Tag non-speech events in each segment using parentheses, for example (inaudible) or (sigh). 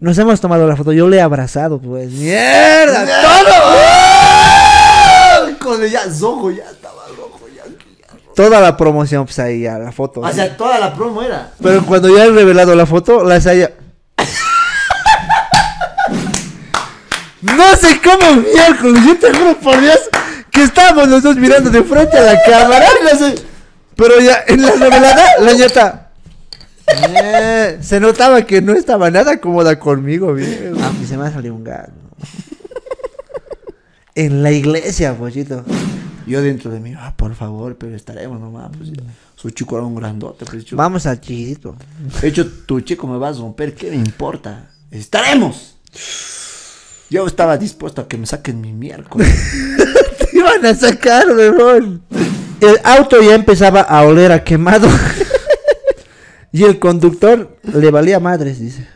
Nos hemos tomado la foto, yo le he abrazado, pues. ¡Mierda! ¡Todo! Con ya rojo, ya estaba rojo, ya. Toda la promoción, pues ahí ya, la foto. O sea, toda la promo era. Pero cuando ya he revelado la foto, la haya. (laughs) no sé cómo miércoles, yo te juro por Dios que estábamos los dos mirando de frente a la cámara. Pero ya en la revelada, la ñata. Eh, se notaba que no estaba nada cómoda conmigo, bien. Ah, y se me ha salido un gato. En la iglesia, pochito. Yo dentro de mí, ah, por favor, pero estaremos nomás. Pues, su chico era un grandote. Pues, Vamos al chiquito. De hecho, tu chico me va a romper, ¿qué me importa? ¡Estaremos! Yo estaba dispuesto a que me saquen mi miércoles. (laughs) Te iban a sacar, weón. El auto ya empezaba a oler a quemado. (laughs) y el conductor le valía madres, dice.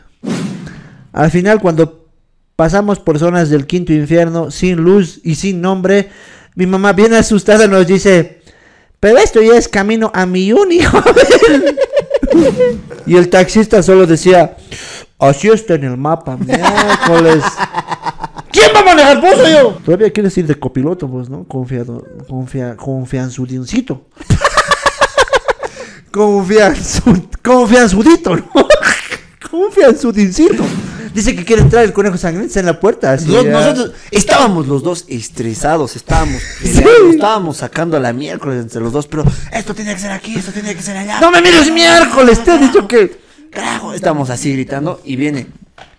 Al final, cuando pasamos por zonas del quinto infierno, sin luz y sin nombre, mi mamá bien asustada nos dice, pero esto ya es camino a mi uni, joven". (laughs) y el taxista solo decía, así está en el mapa, miércoles. ¿Quién va a manejar vos o yo? Todavía quieres ir de copiloto, pues, ¿no? Confiado, confia, confianzudincito. Confianzu, confianzudito, ¿no? (laughs) Confianzudincito. Dice que quiere entrar el conejo sangriento en la puerta. Así Nos- ya. nosotros estábamos los dos estresados, estábamos Sí. estábamos sacando a la miércoles entre los dos, pero esto tenía que ser aquí, esto tenía que ser allá. No me mires miércoles, te he dicho que. Carajo, estamos así gritando y viene.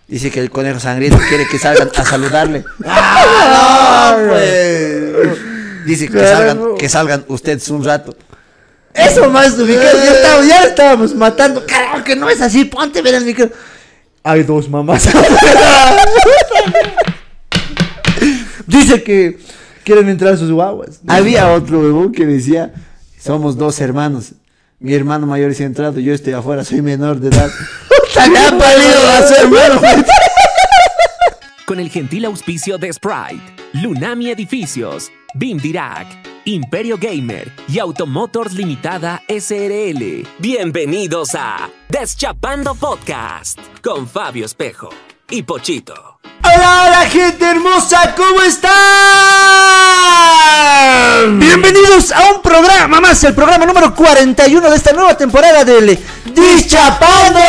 Dice que el conejo sangriento quiere que salgan a saludarle. (laughs) ¡Ah, no, pues! Dice que salgan, que salgan ustedes un rato. Eso más ubicado. Ya, estábamos, ya estábamos matando. Carajo, que no es así. Ponte, ver el micro. Hay dos mamás. (laughs) Dice que quieren entrar a sus guaguas. Había otro huevón que decía, somos dos hermanos. Mi hermano mayor es entrado, yo estoy afuera, soy menor de edad. (laughs) ¡Le ha parido a su hermano! Con el gentil auspicio de Sprite, Lunami Edificios, BIM Dirac, Imperio Gamer y Automotors Limitada SRL. Bienvenidos a Deschapando Podcast con Fabio Espejo y Pochito. ¡Hola, hola, gente hermosa! ¿Cómo están? Bienvenidos a un programa más, el programa número 41 de esta nueva temporada del Dischapando.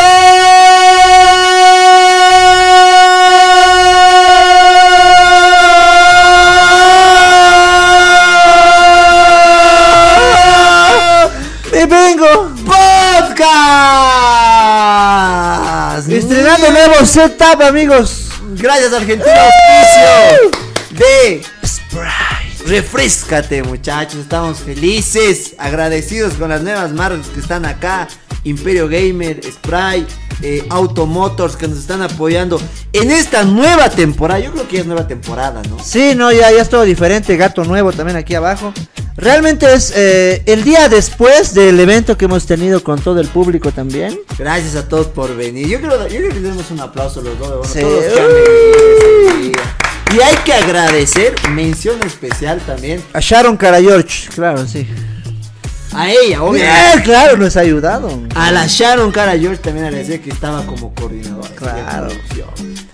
¡Podcast! estrenando nuevo setup, amigos. Gracias, Argentina Auspicio de Sprite. Refrescate, muchachos. Estamos felices, agradecidos con las nuevas marcas que están acá. Imperio Gamer, Sprite, eh, Automotors que nos están apoyando en esta nueva temporada. Yo creo que ya es nueva temporada, ¿no? Sí, no, ya, ya es todo diferente. Gato nuevo también aquí abajo. Realmente es eh, el día después del evento que hemos tenido con todo el público también. Gracias a todos por venir. Yo quiero, yo quiero que le demos un aplauso a los dos. bueno, Sí. todos día. Y hay que agradecer, mención especial también, A Sharon Cara George, claro, sí. A ella, obviamente. Eh, claro, nos ha ayudado. A la Sharon Cara George también agradecer que estaba como coordinadora. Claro.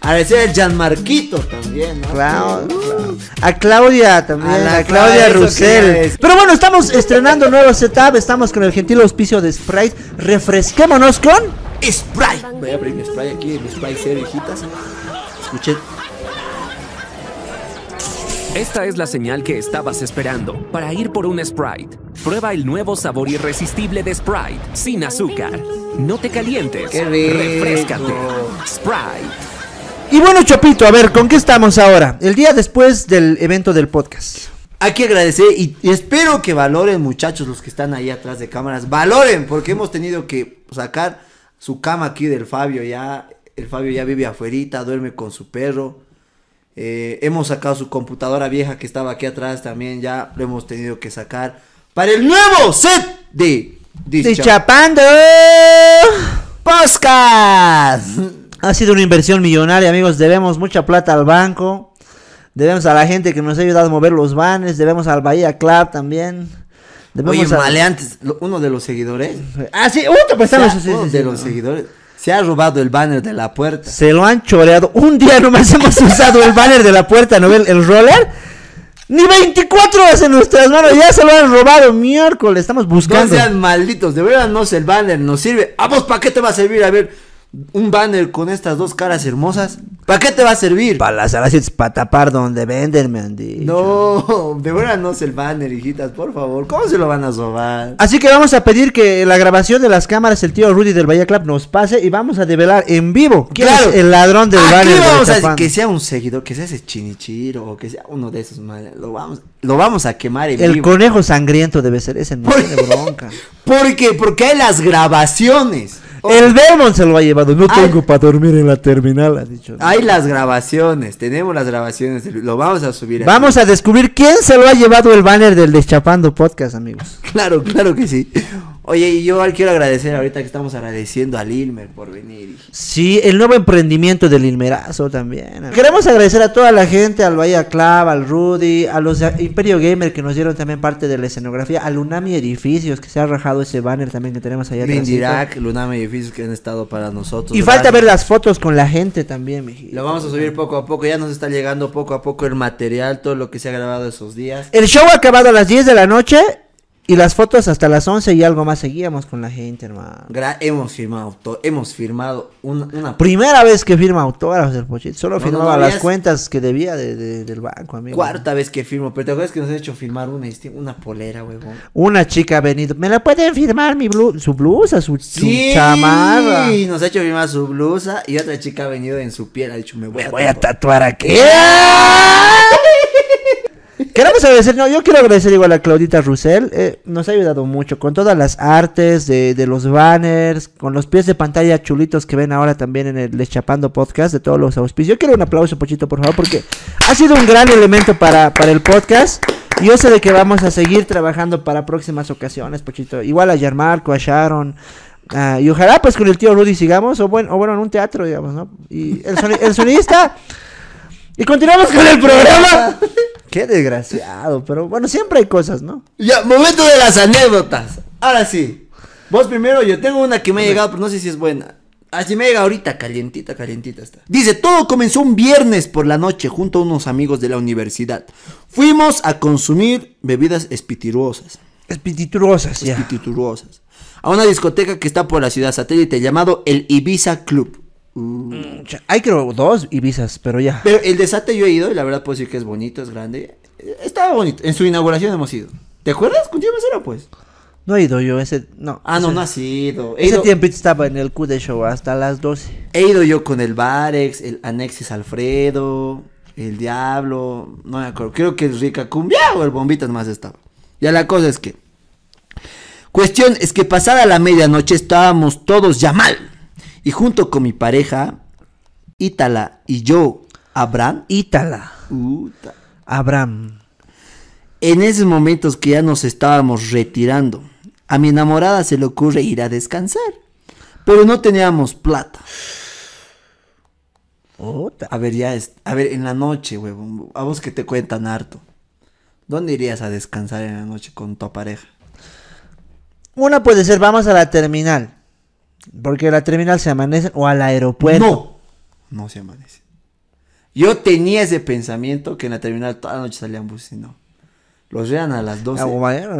Agradecer a Gianmarquito también, ¿no? Claro, claro. A Claudia también, A la Claudia decir. Pero bueno, estamos estrenando nuevo setup, estamos con el gentil auspicio de Sprite. Refresquémonos con... Sprite. Voy a abrir mi spray aquí, mi cero, hijitas. Escuchen. Esta es la señal que estabas esperando para ir por un Sprite. Prueba el nuevo sabor irresistible de Sprite, sin azúcar. No te calientes. Refrescate. Sprite. Y bueno, Chopito, a ver, ¿con qué estamos ahora? El día después del evento del podcast. Hay que agradecer y, y espero que valoren, muchachos, los que están ahí atrás de cámaras. Valoren, porque hemos tenido que sacar su cama aquí del Fabio ya. El Fabio ya vive afuerita, duerme con su perro. Eh, hemos sacado su computadora vieja que estaba aquí atrás también, ya lo hemos tenido que sacar. Para el nuevo set de Dischapando. Podcast. Ha sido una inversión millonaria, amigos. Debemos mucha plata al banco. Debemos a la gente que nos ha ayudado a mover los vanes. Debemos al Bahía Club también. Debemos Oye, a- maleantes, uno de los seguidores. Ah, sí, te o prestamos sea, eso, sí, uno sí, de sí, los no. seguidores Se ha robado el banner de la puerta. Se lo han choreado. Un día nomás hemos usado el banner de la puerta, ¿no ven? El roller. Ni 24 horas en nuestras manos, ya se lo han robado. Miércoles, estamos No buscando. sean malditos, de verdad no sé el banner, nos sirve. ¿A vos para qué te va a servir? A ver, un banner con estas dos caras hermosas. ¿Para qué te va a servir? Para las alacitas, para tapar donde venden, me han dicho. No, de verdad no sé el banner, hijitas, por favor. ¿Cómo se lo van a robar? Así que vamos a pedir que la grabación de las cámaras, el tío Rudy del Bahía Club nos pase y vamos a develar en vivo quién Claro. es el ladrón del Aquí banner. de vamos a decir Chapán. que sea un seguidor, que sea ese chinichiro o que sea uno de esos madres. Lo vamos, lo vamos a quemar en El vivo. conejo sangriento debe ser ese, no ¿Por tiene bronca. (laughs) ¿Por qué? Porque hay las grabaciones. El Belmont se lo ha llevado. No tengo para dormir en la terminal, ha dicho. Hay las grabaciones, tenemos las grabaciones, lo vamos a subir. aquí. Vamos a descubrir quién se lo ha llevado el banner del Deschapando Podcast, amigos. Claro, claro que sí. Oye, y yo quiero agradecer ahorita que estamos agradeciendo al Ilmer por venir. Sí, el nuevo emprendimiento del Ilmerazo también. Queremos agradecer a toda la gente, al Bahía Club, al Rudy, a los Imperio Gamer que nos dieron también parte de la escenografía, al Unami Edificios que se ha rajado ese banner también que tenemos allá. Mindirac, Luname Edificios que han estado para nosotros. Y falta ver las fotos con la gente también, mijito. Lo vamos a subir poco a poco, ya nos está llegando poco a poco el material, todo lo que se ha grabado esos días. El show ha acabado a las 10 de la noche y las fotos hasta las 11 y algo más seguíamos con la gente, hermano. Gra- hemos firmado, hemos firmado una, una Primera vez que firma autógrafos del Pochito. Solo No, firmaba no, no, las cuentas que debía de- de- del banco, amigo. cuarta vez que firmo, pero te acuerdas que nos ha hecho firmar una, este, una polera, huevón. Una chica ha venido. ¿Me la pueden firmar mi blu su blusa, su, su chamarra? Sí, nos ha hecho firmar su blusa y otra chica ha venido en su piel, ha dicho, me voy a, voy a tatuar". aquí. Queremos agradecer, no, yo quiero agradecer igual a Claudita Russell, eh, nos ha ayudado mucho con todas las artes de, los banners, con los pies de pantalla chulitos que ven ahora también en el Deschapando Podcast de todos los auspicios. Yo quiero un aplauso, Pochito, por favor, porque ha sido un gran elemento para, para el podcast. Y yo sé de que vamos a seguir trabajando para próximas ocasiones, Pochito. Igual a Yarmarco, a Sharon. ah, y ojalá pues con el tío Rudy sigamos, o bueno, o bueno en un teatro, digamos, ¿no? Y el, soni- el sonidista... Y continuamos con el programa. (laughs) Qué desgraciado, pero bueno, siempre hay cosas, ¿no? Ya, momento de las anécdotas. Ahora sí. Vos primero, yo tengo una que me ha llegado, pero no sé si es buena. Así me llega ahorita, calientita, calientita está. Dice, todo comenzó un viernes por la noche junto a unos amigos de la universidad. Fuimos a consumir bebidas espirituosas. Espirituosas, ya. Espirituosas. A una discoteca que está por la ciudad satélite llamado el Ibiza Club. Uh. Cha- Hay creo dos Ibizas, pero ya. Pero el desate yo he ido y la verdad puedo decir que es bonito, es grande. Estaba bonito. En su inauguración hemos ido. ¿Te acuerdas? Contigo era pues. No he ido yo ese. No. Ah, no, ese, no has ido. He Ese ido, tiempo estaba en el Q de show hasta las 12. he ido yo con el Barex, el Anexis Alfredo, el Diablo, no me acuerdo. Creo que el Rica Cumbia o el Bombitas más estaba. Ya la cosa es que. Cuestión es que pasada la medianoche estábamos todos ya mal. Y junto con mi pareja, Ítala y yo, Abraham. Ítala. puta, Abraham. En esos momentos que ya nos estábamos retirando, a mi enamorada se le ocurre ir a descansar. Pero no teníamos plata. A ver, ya es. A ver, en la noche, huevón. A vos que te cuentan harto. ¿Dónde irías a descansar en la noche con tu pareja? Una puede ser, vamos a la terminal. Porque la terminal se amanece o al aeropuerto. No. No se amanece. Yo tenía ese pensamiento que en la terminal toda la noche salían buses y no. Los llegan a las 12. Ah, bueno,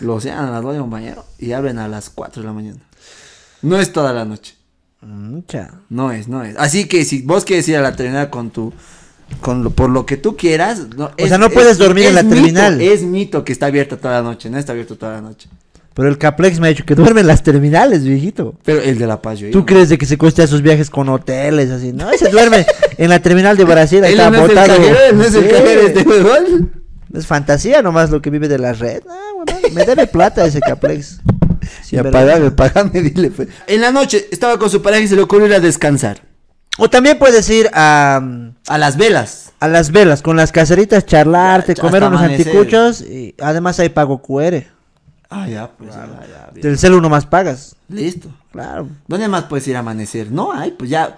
Los llegan a las 12 compañero y abren a las 4 de la mañana. No es toda la noche. Mucha. No es, no es. Así que si vos quieres ir a la terminal con tu. Con lo, por lo que tú quieras. No, O sea, no puedes dormir en la mito, terminal. es mito que está abierta toda la noche. No está abierto toda la noche. Pero el Caplex me ha dicho que duerme en las terminales, viejito. Pero el de La Paz yo ¿Tú crees de que se cuesta esos viajes con hoteles así? No, ese duerme en la terminal de Brasil, ahí está no es el botado. cajero, no es el cajero este. Es fantasía nomás lo que vive de la red. Ah, huevón, me debe plata ese Caplex. (laughs) Sí, Ya pagame, pagame, dile. pues. En la noche estaba con su pareja y se le ocurrió ir a descansar. O también puedes ir a, A las velas. a las velas con las caseritas, charlarte, Ya, comer unos amanecer. anticuchos y además hay pago QR. Ah, ya, pues ya, ya, bien. Del celu nomás pagas. Listo. Claro. ¿Dónde más puedes ir a amanecer? No hay, pues ya.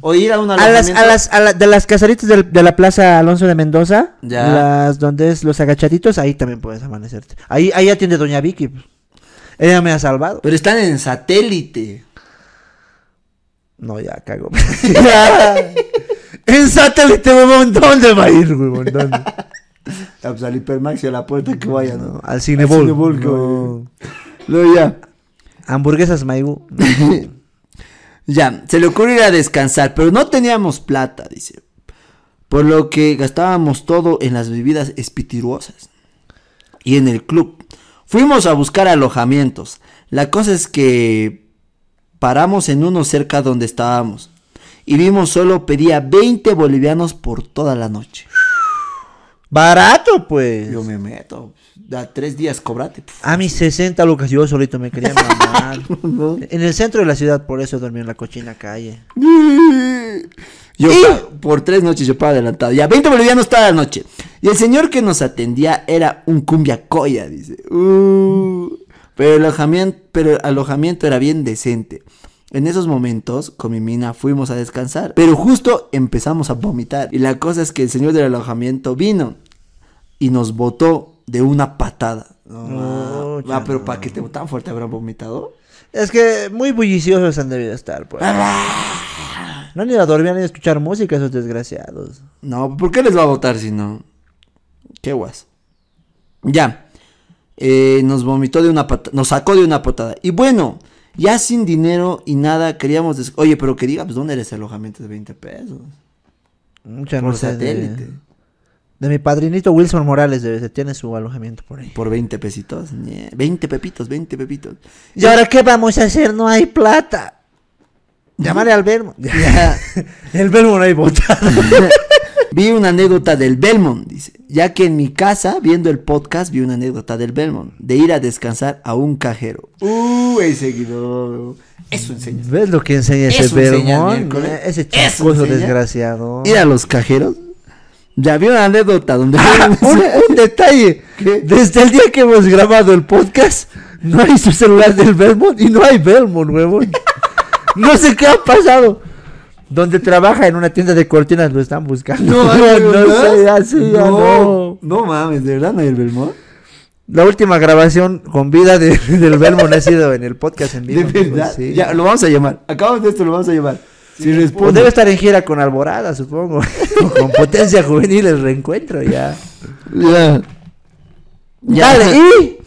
O ir a un A las, alojamiento. a las, a la- de las caseritas del- de la plaza Alonso de Mendoza, Ya. las donde es los agachaditos, ahí también puedes amanecerte. Ahí, ahí atiende Doña Vicky. pues. Ella me ha salvado. Pero están en satélite. No, ya cago. (laughs) en satélite, huevón, ¿dónde va a ir, huevón? ¿Dónde? Pues al Hipermax y a la puerta que vaya, ¿no? Al Cinebol. Cinebol que No. Luego ya. Hamburguesas Maigu. (laughs) Ya, se le ocurrió ir a descansar, pero no teníamos plata, dice. Por lo que gastábamos todo en las bebidas espirituosas. Y en el club. Fuimos a buscar alojamientos. La cosa es que paramos en uno cerca donde estábamos. Y vimos solo pedía 20 bolivianos por toda la noche. Barato, pues. Yo me meto. Da tres días, cobrate. Puf, A mis 60 lucas yo solito me quería mamar. (laughs) ¿no? en el centro de la ciudad, por eso dormí en la cochina calle. Yo por tres noches yo pago adelantado. Ya, 20 bolivianos toda la noche. Y el señor que nos atendía era un cumbia coya, dice. Uh, pero, el alojamiento, pero el alojamiento era bien decente. En esos momentos, con mi mina fuimos a descansar. Pero justo empezamos a vomitar. Y la cosa es que el señor del alojamiento vino y nos botó de una patada. No. Ah, pero para que te tan fuerte habrán vomitado. Es que muy bulliciosos han debido estar, pues. (laughs) No han ido a dormir, ido a escuchar música esos desgraciados. No, ¿por qué les va a votar si no? Qué guas. Ya. Eh, nos vomitó de una patada. Nos sacó de una patada. Y bueno, ya sin dinero y nada, queríamos. des- Oye, pero que diga, pues, ¿dónde era ese alojamiento de 20 pesos? Mucha Por no sé, de, satélite. de mi padrinito Wilson Morales debe tiene su alojamiento por ahí. Por 20 pesitos. Ñe, 20 pepitos, 20 pepitos. ¿Y ahora qué vamos a hacer? No hay plata. Llámale al Belmont. Ya. (laughs) El Belmont ahí botado. (laughs) vi una anécdota del Belmont, dice. Ya que en mi casa, viendo el podcast, vi una anécdota del Belmont. De ir a descansar a un cajero. Uh, ese seguidor. Eso enseña. ¿Ves lo que enseña ese Eso enseña Belmont? miércoles. Eh, Ese enseña. desgraciado. ir a los cajeros. Ya vi una anécdota donde Ah, un, un detalle. ¿Qué? Desde el día que hemos grabado el podcast, no hay su celular del Belmont y no hay Belmont, huevón. (laughs) No sé qué ha pasado. Donde trabaja en una tienda de cortinas lo están buscando. no, (laughs) no sé, ya sí, ya no. no mames, de verdad no hay el Belmont. La última grabación con vida de- (laughs) del Belmont ha sido en el podcast en vivo. De verdad. sí. Ya lo vamos a llamar. Acabamos de esto, lo vamos a llamar. Si O responde. debe estar en gira con Alborada, supongo. (laughs) Con Potencia Juvenil el reencuentro ya. Ya. Ya. Dale, y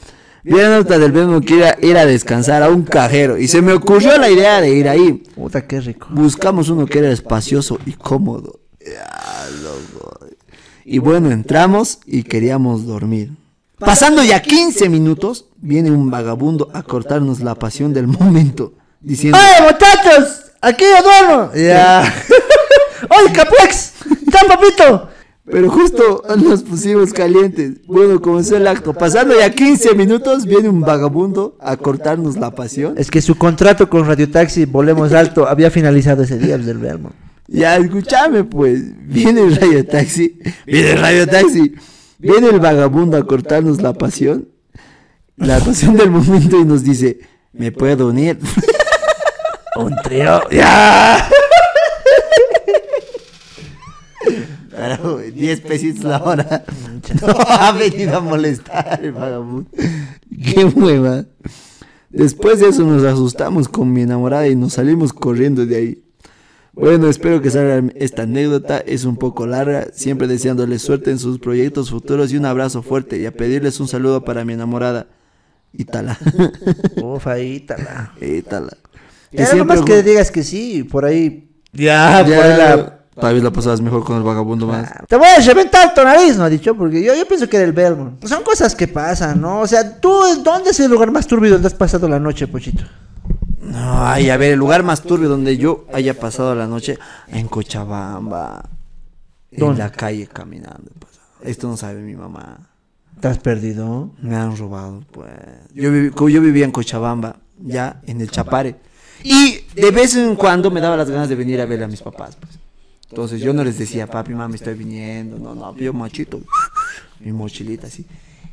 La nota del Belmont que era ir a descansar a un cajero. Y se me ocurrió la idea de ir ahí. Puta, qué rico. Buscamos uno que era espacioso y cómodo. Y bueno, entramos y queríamos dormir. Pasando ya 15 minutos, viene un vagabundo a cortarnos la pasión del momento, diciendo, ¡Ay, muchachos! ¡Aquí yo duermo! Ya. (laughs) ¡Oye, Capuex! ¡Está, papito! Pero justo nos pusimos calientes. Bueno, comenzó el acto. Pasando ya 15 minutos, viene un vagabundo a cortarnos la pasión. Es que su contrato con Radio Taxi, Volemos Alto, (laughs) había finalizado ese día Belmont. Ya, escúchame, pues. Viene el radio taxi. Viene el radio taxi. Viene el vagabundo a cortarnos la pasión. La pasión del momento y nos dice: ¿Me puedo unir? (laughs) Un trío. ¡Ya! Carajo, 10 pesitos la hora. (laughs) No, ha venido a molestar el vagabundo. Qué hueva. Después de eso nos asustamos con mi enamorada y nos salimos corriendo de ahí. Bueno, espero que salga esta anécdota. Es un poco larga. Siempre deseándoles suerte en sus proyectos futuros y un abrazo fuerte. Y a pedirles un saludo para mi enamorada. Ítala. Uf, ahí tala. Ítala. Que Ya siempre nomás que digas que sí, por ahí. Ya, por Ya, ahí la. Tal vez la pasabas mejor con el vagabundo más. Ah, Te voy a reventar tu nariz, ¿no? Ha dicho, porque yo, yo pienso que era el Belmont. Son cosas que pasan, ¿no? O sea, tú, ¿dónde es el lugar más turbio donde has pasado la noche, Pochito? No, ay, a ver, el lugar más turbio donde yo haya pasado la noche en Cochabamba. En la calle caminando. pasado. Esto no sabe mi mamá. ¿Te has perdido? Me han robado, pues. Yo, viví- yo vivía en Cochabamba, ya, en el Chapare. Y de vez en cuando me daba las ganas de venir a ver a mis papás, pues. Entonces yo no les decía, papi, mami, estoy viniendo. No, no, yo machito. (laughs) Mi mochilita así.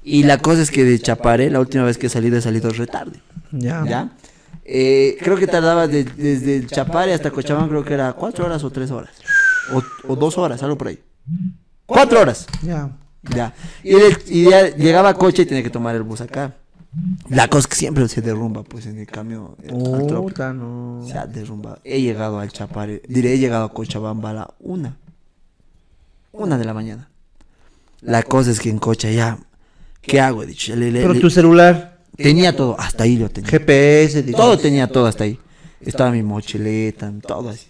Y la cosa es que de Chapare, la última vez que he salido, he salido retarde. Ya. ¿Ya? Eh, creo que tardaba de- desde el Chapare hasta Cochabamba, creo que era cuatro horas o tres horas. O, o dos horas, algo por ahí. Cuatro horas. Ya. Ya. Y, de- y ya llegaba a coche y tenía que tomar el bus acá. La cosa es que siempre se derrumba, pues, en el cambio. eh. Puta, no. Se ha derrumbado. He llegado al Chapare, diré, he llegado a Cochabamba a la una. Una de la mañana. La cosa es que en Cocha ya, ¿qué hago? He dicho, le- le- Pero le- tu celular, tenía todo, hasta ahí lo tenía. GPS. Todo tenía todo hasta ahí. Estaba mi mochileta, todo así.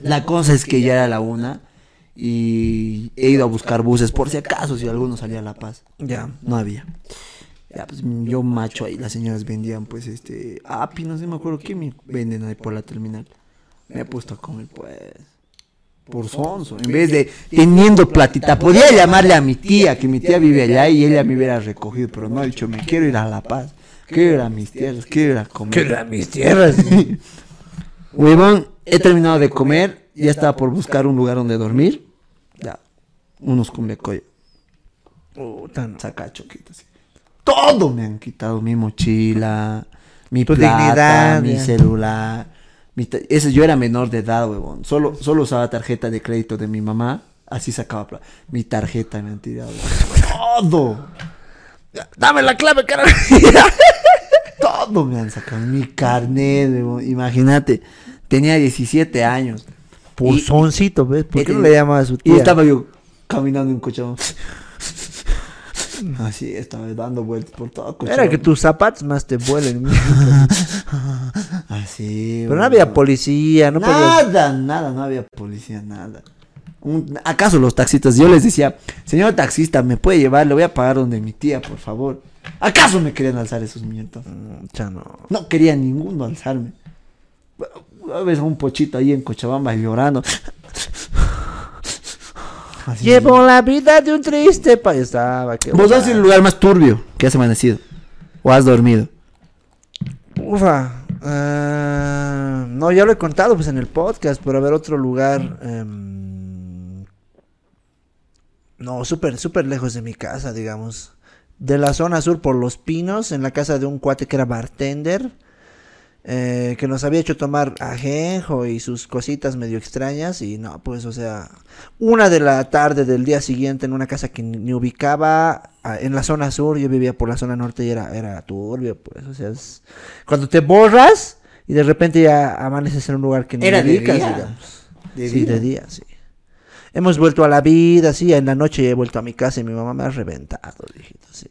La cosa es que ya era la una y he ido a buscar buses por si acaso, si alguno salía a La Paz. Ya. No había. Ya, pues yo macho ahí, las señoras vendían pues este api, no sé, me acuerdo qué me venden ahí por la terminal. Me he puesto a comer pues por sonso, en vez de teniendo platita, podía llamarle a mi tía, que mi tía vive allá y ella me hubiera recogido, pero no, he dicho, me quiero ir a La Paz, quiero ir a mis tierras, quiero ir a comer. Que eran mis tierras. (laughs) Huevón, he terminado de comer, ya estaba por buscar un lugar donde dormir. Ya, unos cumbecoy, Puta, saca choquitos. Todo me han quitado, mi mochila, mi Tu plata, dignidad, mi ya. celular. mi Eso yo era menor de edad, huevón. Solo, solo usaba tarjeta de crédito de mi mamá, así sacaba plata. Mi tarjeta me han tirado. Todo. Dame la clave, carajo. (laughs) Todo me han sacado. Mi carnet, huevón. Imagínate, tenía 17 años. Pulsoncito, ¿ves? ¿Por Y- qué no le llama a su Y tía? estaba yo caminando en Cochabamba. (laughs) Así, estaba dando vueltas por todo Cochabamba. Era que tus zapatos más te vuelen. (laughs) Así. Pero no había policía, no podías... Nada, nada, no había policía, nada. Un- ¿Acaso los taxistas? Yo les decía, señor taxista, ¿me puede llevar? Le voy a pagar donde mi tía, por favor. ¿Acaso me querían alzar esos mierdas? Mm, Ya no. No quería ninguno alzarme. A un pochito ahí en Cochabamba llorando. (laughs) Así. Llevo la vida de un triste pa... Estaba, qué Vos has el lugar más turbio que has amanecido. O has dormido. Ufa. ah, no, ya lo he contado pues en el podcast, pero a ver otro lugar. em, no, súper, súper lejos de mi casa, digamos. De la zona sur por Los Pinos, en la casa de un cuate que era bartender. Eh, que nos había hecho tomar ajenjo y sus cositas medio extrañas. Y no, pues, o sea, una de la tarde del día siguiente en una casa que ni, ubicaba en la zona sur. Yo vivía por la zona norte y era, era turbio, pues, o sea, es- cuando te borras y de repente ya amaneces en un lugar que ni Era de ubicas, día. digamos. De sí, día. de día, sí. Hemos vuelto a la vida, sí, en la noche he vuelto a mi casa y mi mamá me ha reventado, hijito, sí.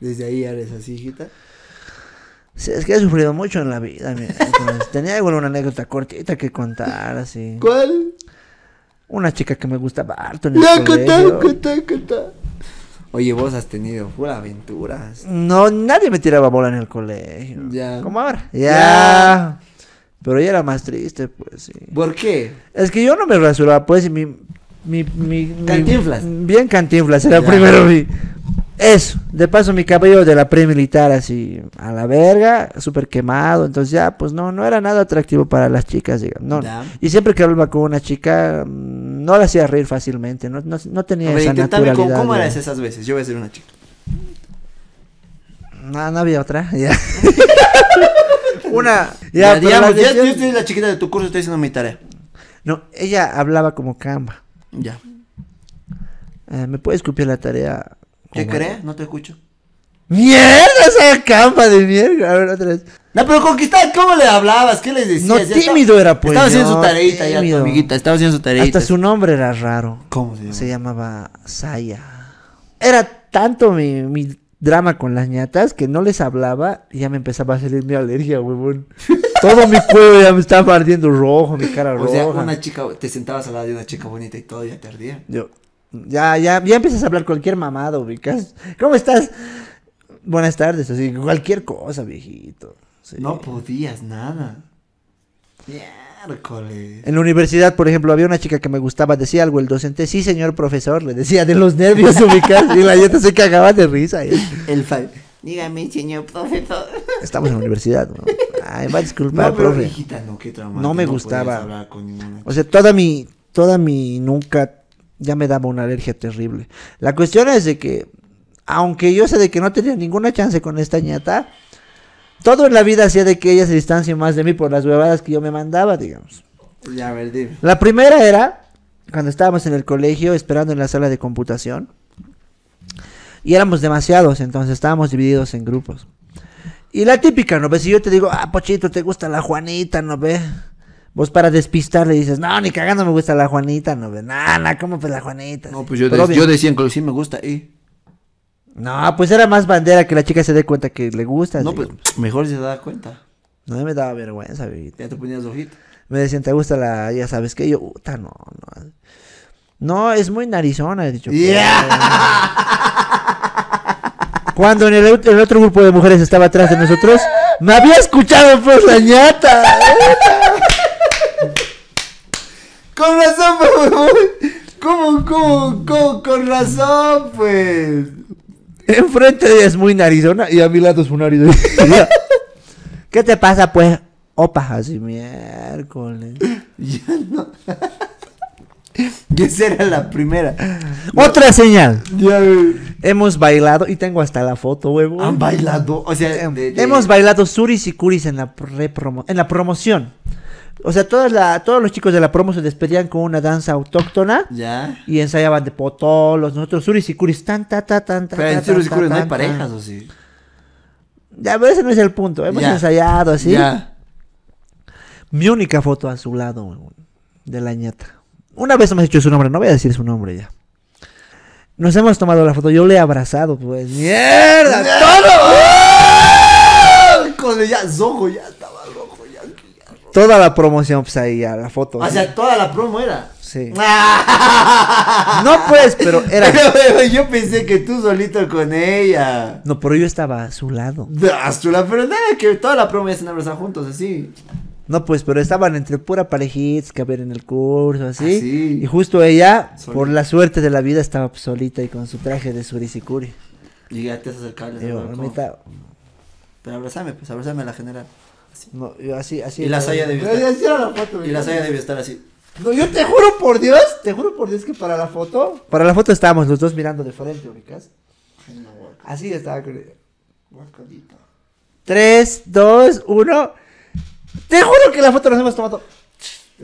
Desde ahí eres así, hijita. Sí, es que he sufrido mucho en la vida, mira, entonces, (laughs) tenía igual una anécdota cortita que contar, así. ¿Cuál? Una chica que me gustaba harto en el Ya, colegio. contá, contá, contá. Oye, vos has tenido pura aventuras. No, nadie me tiraba bola en el colegio. Ya. Como ahora. Ya. Ya. Pero ella era más triste, pues sí. ¿Por qué? Es que yo no me rasuraba, pues, y mi... mi, mi, mi- Cantinflas. bien cantinflas, era Ya. primero mi... Eso, de paso mi cabello de la pre-militar así a la verga, súper quemado, entonces ya, pues no, no era nada atractivo para las chicas, digamos. No. Y siempre que hablaba con una chica, mm, no la hacía reír fácilmente, no, no, no tenía ver, esa ¿cómo, naturalidad. cómo ya. eras esas veces? Yo voy a ser una chica. No, no había otra, (laughs) ya. (laughs) una, Ya, ya, pero digamos, la ya, yo soy la chiquita de tu curso, estoy haciendo mi tarea. No, ella hablaba como camba. Ya. Eh, ¿Me puedes copiar la tarea? ¿Qué crees? No te escucho. ¡Mierda! Esa camba de mierda. A ver, otra vez. No, pero conquistar, ¿cómo le hablabas? ¿Qué les decías? No, Ya tímido estaba- era, pues, Estaba haciendo su tareita ya, tu tímido. amiguita. Estaba haciendo su tareita. Hasta su nombre era raro. ¿Cómo se llama? Se llamaba Saya. Era tanto mi, mi drama con las ñatas que no les hablaba y ya me empezaba a salir mi alergia, huevón. (laughs) Todo mi cuello ya me estaba ardiendo rojo, mi cara O roja. sea, una chica, te sentabas al lado de una chica bonita y todo ya te ardía. Yo, ya, ya, ya empiezas a hablar cualquier mamado, ubicas. ¿Cómo estás? Buenas tardes, así, cualquier cosa, viejito. Sí. No podías nada. Miércoles. En la universidad, por ejemplo, había una chica que me gustaba, decía algo el docente, sí, señor profesor, le decía de los nervios (laughs) ubicas, y la gente se cagaba de risa. y- El fa... Dígame, señor profesor. Estamos en la universidad, ¿no? Ay, va a disculpar, No, pero profe. hijita, no, qué traumante. No me gustaba. con O sea, toda mi, toda mi nunca ya me daba una alergia terrible. La cuestión es de que, aunque yo sé de que no tenía ninguna chance con esta ñata, todo en la vida hacía de que ella se distancie más de mí por las huevadas que yo me mandaba, digamos. Ya, a ver, dime. La primera era cuando estábamos en el colegio esperando en la sala de computación. Y éramos demasiados, entonces estábamos divididos en grupos. Y la típica, ¿no ves? Si yo te digo, ah, Pochito, ¿te gusta la Juanita, no ves? Vos para despistar le dices, no, ni cagando me gusta la Juanita, no ves. Nah, nah, ¿cómo pues la Juanita? No, pues yo, de- yo decía en sí me gusta y. No, pues era más bandera que la chica se dé cuenta que le gusta. No, así. pues mejor se da cuenta. No me daba vergüenza, bebita. Ya te ponías ojito. Me decían, ¿te gusta la, ya sabes qué? Yo, puta, no, no. No, es muy narizona, he dicho. Cuando en el, el otro grupo de mujeres estaba atrás de nosotros, me había escuchado pues la ñata. Con razón, (laughs) pues. ¿Cómo, cómo, cómo? Con razón, pues. Enfrente es muy narizona y a mi lado es un nariz. (laughs) ¿Qué te pasa, pues? Opa, así miércoles. Ya no. (laughs) y esa era la primera. Otra señal. Ya. Hemos bailado y tengo hasta la foto, huevo. Han bailado. O sea, de- de- Hemos bailado suris y curis en la, en la promoción. O sea, todas la, todos los chicos de la promo se despedían con una danza autóctona Ya. y ensayaban de potolos. Nosotros suris y curis tan, ta, ta, tan, ta, Pero en Ciros y ta, Curos no hay parejas. ¿o sí? Ya, pero ese no es el punto. Hemos Ya. ensayado así. Ya. Mi única foto a su lado, de la ñata. Una vez me has dicho su nombre, no voy a decir su nombre ya. Nos hemos tomado la foto, yo le he abrazado, pues. ¡Mierda! (laughs) ¡Todo! Con ya, rojo, ya estaba rojo, ya. ya. Toda la promoción, pues ahí ya, la foto. O sea, toda la promo era. sí. (laughs) No, pues, pero era. Pero yo pensé que tú solito con ella. No, pero yo estaba a su lado. Astula, pero nada, que toda la promo ya se han abrazado juntos, así. No, pues, pero estaban entre pura parejitas que había en el curso, así. Ah, sí. Y justo ella, por la suerte de la vida, estaba pues, solita y con su traje de surisicuri. Y ya te vas a a ver cómo. mamita, Pero abrazame, pues abrazame a la general. No, yo así, así. Y la saya de debió estar. la foto, Y la saya debe estar así. No, yo te juro por Dios, te juro por Dios que para la foto. Para la foto estábamos los dos mirando de frente, ubicas. Así estaba con. Tres, dos, uno. Te juro que la foto nos hemos tomado.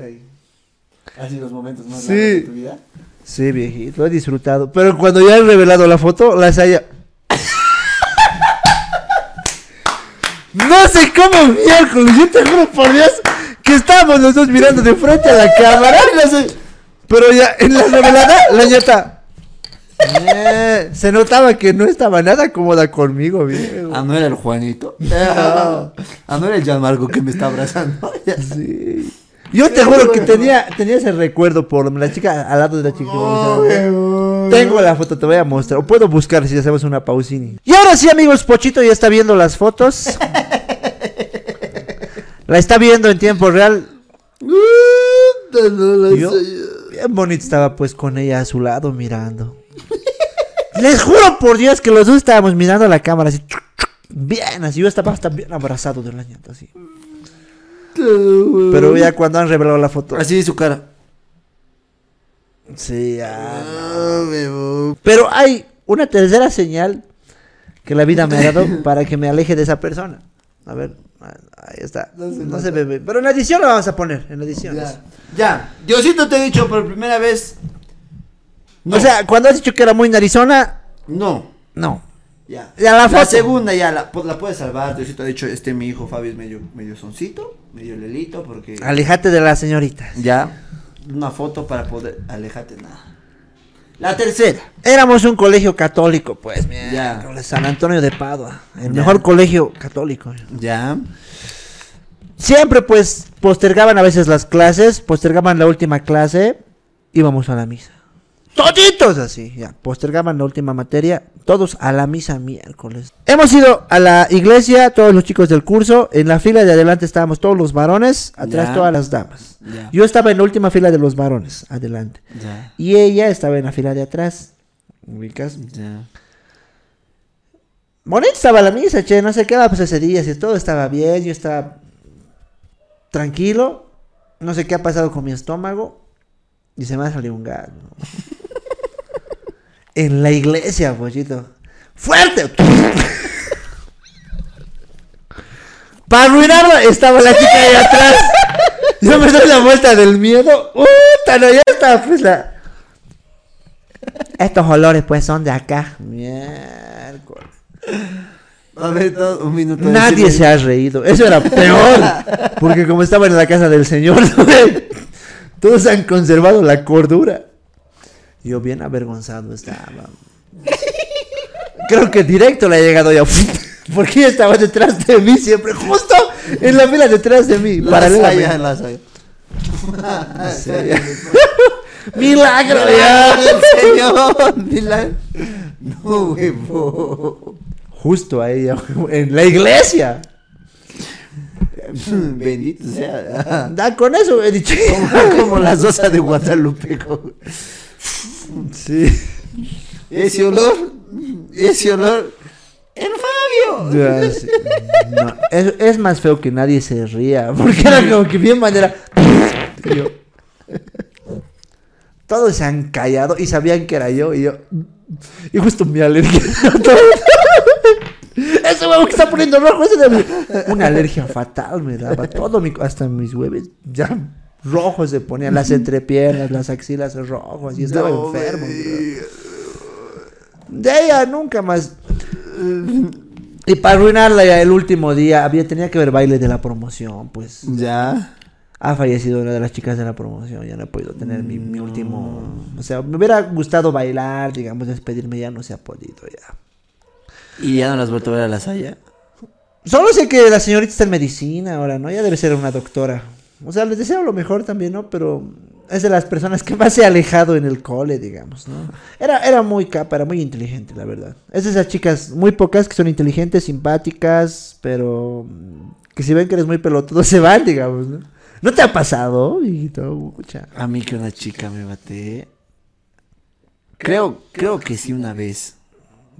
Ahí. Así los momentos más Sí. grandes de tu vida. Sí, viejito, lo he disfrutado. Pero cuando ya he revelado la foto, la saya. No sé cómo miércoles, yo te juro por Dios que estábamos los dos mirando de frente a la cámara. Pero ya en la revelada, la ñata. eh, se notaba que no estaba nada cómoda conmigo, viejo. Ah, no era el Juanito. (laughs) ah, no era el Gianmarco que me está abrazando. (laughs) Sí. Yo te juro que tenía, tenía ese recuerdo por la chica al lado de la chica. Tengo la foto, te voy a mostrar. O puedo buscar si hacemos una pausini. Y ahora sí, amigos, Pochito ya está viendo las fotos. (laughs) la está viendo en tiempo real. Yo, bien bonito estaba pues con ella a su lado mirando. (laughs) Les juro por Dios que los dos estábamos mirando a la cámara así. Bien, así yo estaba hasta bien abrazado de la ñata así. Pero ya cuando han revelado la foto. Así su cara. Sí, ya. Pero hay una tercera señal que la vida me ha dado para que me aleje de esa persona. A ver, ahí está. No se, ve, pero en la edición lo vamos a poner, en la edición. Ya. Ya. Diosito te he dicho por primera vez. No. O sea, cuando has dicho que era muy narizona, no. no. Ya. Ya la segunda ya la, pues, la puedes salvar. Diosito ha dicho, este mi hijo Fabio es medio, medio soncito, medio lelito, porque... Alejate de la señorita. Ya. Una foto para poder alejarte nada. La tercera. Éramos un colegio católico, pues, Ya. mira. San Antonio de Padua. El Ya. mejor colegio católico. Ya. Siempre, pues, postergaban a veces las clases, postergaban la última clase, íbamos a la misa. Toditos así, ya, postergaban la última materia, todos a la misa miércoles. Hemos ido a la iglesia, todos los chicos del curso, en la fila de adelante estábamos todos los varones, atrás Ya. todas las damas. Ya. Yo estaba en la última fila de los varones, adelante. Ya. Y ella estaba en la fila de atrás. ¿Ubicas? Ya. Bonito estaba la misa, che, no sé qué, pues ese día, si todo estaba bien, yo estaba tranquilo, no sé qué ha pasado con mi estómago y se me ha salido un gas. ¿no? En la iglesia, pollito. ¡Fuerte! (laughs) Para arruinarlo estaba la chica ahí atrás. (laughs) Yo me doy la vuelta del miedo. ¡Puta! No, ya estaba pues la... Estos olores pues son de acá. Miércoles. A ver, todo, un minuto. de Nadie se ha reído. Eso era peor. Porque como estaban en la casa del Señor, (laughs) ¿no? todos han conservado la cordura. Yo bien avergonzado estaba. Creo que directo le ha llegado ya. (laughs) Porque ella estaba detrás de mí siempre, justo en la fila detrás de mí. La paralelamente. la. (laughs) (laughs) Milagro ¡Ya, señor! Milagro. No, huevo. Justo a ella, en la iglesia. Bendito sea. Da, con eso he dicho. Como, como la sosa de Guadalupe. como- Sí. Ese olor, ese olor. ¡El Fabio! Ya, sí. No, es, es más feo que nadie se ría. Porque era como que bien manera. Yo- Todos se han callado y sabían que era yo. Y yo. Y justo mi alergia. (laughs) Ese huevo que está poniendo rojo. Ese de Una alergia fatal me daba. Todo mi, hasta mis huevos ya rojos se ponían. Las entrepiernas, las axilas rojos. Y estaba No, enfermo. bro. De ella nunca más. Y para arruinarla ya el último día, había, tenía que ver baile de la promoción, pues. Ya. Ha fallecido una de las chicas de la promoción, ya no he podido tener mi, mi último... O sea, me hubiera gustado bailar, digamos, despedirme, ya no se ha podido ya. ¿Y ya no las has vuelto a ver a la saya? Solo sé que la señorita está en medicina ahora, ¿no? Ya debe ser una doctora. O sea, les deseo lo mejor también, ¿no? Pero es de las personas que más se ha alejado en el cole, digamos, ¿no? Era, era muy capa, era muy inteligente, la verdad. Es de esas chicas muy pocas que son inteligentes, simpáticas, pero mm, que si ven que eres muy pelotudo se van, digamos, ¿no? ¿No te ha pasado, hijito? A mí que una chica me bate. Creo, creo que sí una vez.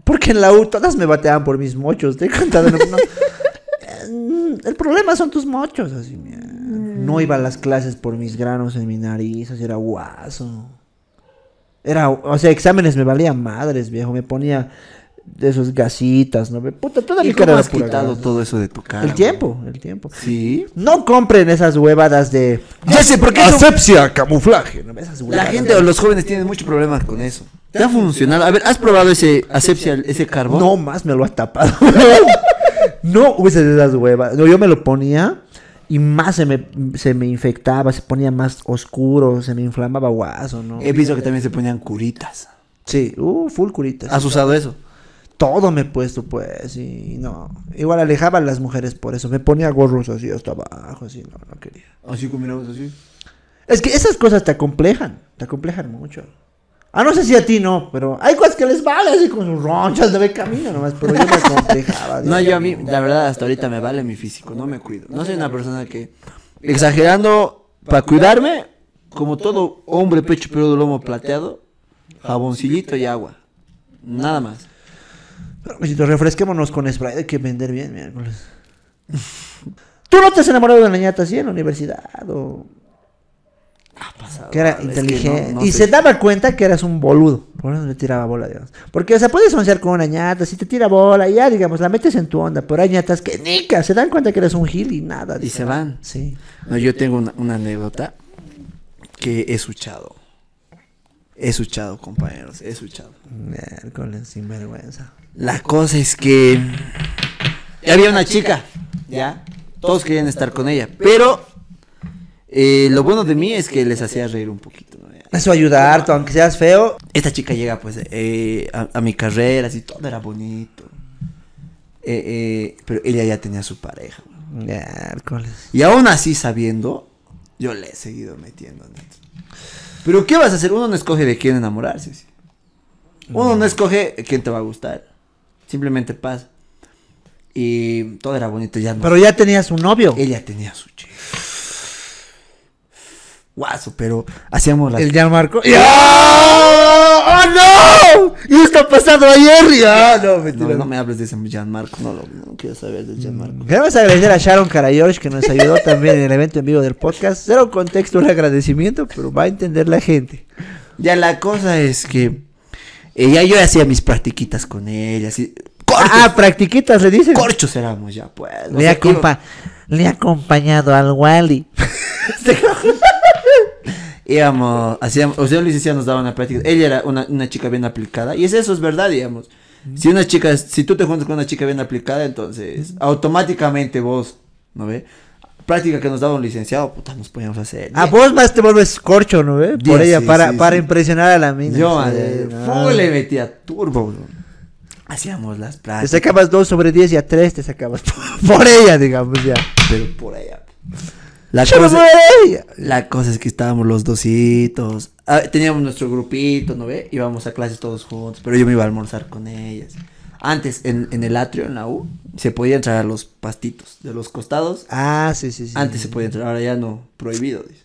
Porque en la U todas me bateaban por mis mochos, te he contado. No, (laughs) no. Eh, El problema son tus mochos, así. mira. No iba a las clases por mis granos en mi nariz, así era guaso. Era, o sea, exámenes me valían madres, viejo. Me ponía de esos gasitas, ¿no? Puta, toda ¿Y mi cómo cara has quitado grasa. todo eso de tu cara? El tiempo, el tiempo. Sí. No compren esas huevadas de Ya sé, asepsia, camuflaje. ¿no? Esas La gente o los jóvenes tienen muchos problemas con eso. ¿Te ha funcionado? A ver, ¿has probado ese asepsia, ese carbón? No más me lo ha tapado. (laughs) no uses esas huevas. No, yo me lo ponía y más se me, se me infectaba, se ponía más oscuro, se me inflamaba guaso, ¿no? He visto que también se ponían curitas. Sí, uh, full curitas. ¿Has usado eso? Todo me he puesto, pues, y no. Igual alejaba a las mujeres por eso. Me ponía gorros así hasta abajo, así, no, no quería. Así combinamos así. Es que esas cosas te acomplejan, te acomplejan mucho. Ah, no sé si a ti no, pero hay cosas que les vale así con sus ronchas de camino nomás, pero yo me acomplejaba. No, yo a mí, la verdad, hasta ahorita me vale mi físico, no me cuido. No soy una persona que, exagerando, para cuidarme, como todo hombre pecho peludo lomo plateado, jaboncillito y agua. Nada más. Pero, Luisito, refresquémonos con spray, hay que vender bien miércoles. (laughs) ¿Tú no te has enamorado de una ñata así en la universidad? O... Que era Es que inteligente. no- no y sé. se daba cuenta que eras un boludo. Por eso le tiraba bola, digamos. Porque, o sea, puedes oncear con una ñata, si te tira bola, y ya, digamos, la metes en tu onda. Pero hay ñatas que nica, se dan cuenta que eres un gil y nada. Y se van. Sí. No, yo tengo una, una anécdota que he escuchado. He escuchado, compañeros, he escuchado. Miércoles, sinvergüenza. La cosa es que había una chica, ¿ya? Todos querían estar con ella, pero eh, lo bueno de mí es que les hacía reír un poquito. ¿no? Eso ayuda harto, aunque seas feo. Esta chica llega pues eh, a, a mi carrera, así todo era bonito. Eh, eh, pero ella ya tenía su pareja. ¿no? Y aún así sabiendo, yo le he seguido metiendo dentro. Pero ¿qué vas a hacer? Uno no escoge de quién enamorarse. ¿sí? Uno no escoge quién te va a gustar. Simplemente pasa. Y todo era bonito, ya no. Pero ya tenías un novio. ella tenía su chico. Guaso, pero hacíamos la... El. ¡Ya! ¡Oh, no! Y esto ha pasado ayer. Ya, no, No, mentira. no me hables de ese Gianmarco, no, lo, no quiero saber del Gianmarco. Queremos agradecer a Sharon Karayorsh que nos ayudó también en el evento en vivo del podcast. Cero contexto, un agradecimiento, pero va a entender la gente. Ya la cosa es que ella yo hacía mis practiquitas con ella, así. Corchos, Ah, practiquitas, le dicen. corchos éramos ya, pues. o Le, sea, ha acompa- le ha acompañado al Wally. (laughs) íbamos, hacíamos, o sea, un licenciado nos daba una práctica. Ella era una, una chica bien aplicada. Y es eso, es verdad, digamos. Si una chica, si tú te juntas con una chica bien aplicada, entonces automáticamente vos, ¿no ve? Práctica que nos daba un licenciado, puta, nos podíamos hacer. A vos más te vuelves corcho, ¿no ve? Por ella, sí, para, sí, para sí. impresionar a la mina. Yo, madre, no. le metía turbo, bro. Hacíamos las Te prácticas, sacabas 2 sobre 10 y a 3 te sacabas por, (laughs) por ella, digamos, ya. pero por allá. La Solo cosa, por ella. la cosa es que estábamos los dositos. Ah, teníamos nuestro grupito, ¿no ve? Íbamos a clases todos juntos, pero yo me iba a almorzar con ellas. Antes, en, en el atrio, en la U, se podía entrar a los pastitos de los costados. Ah, sí, sí, sí. Antes se podía entrar, ahora ya no, prohibido, dice.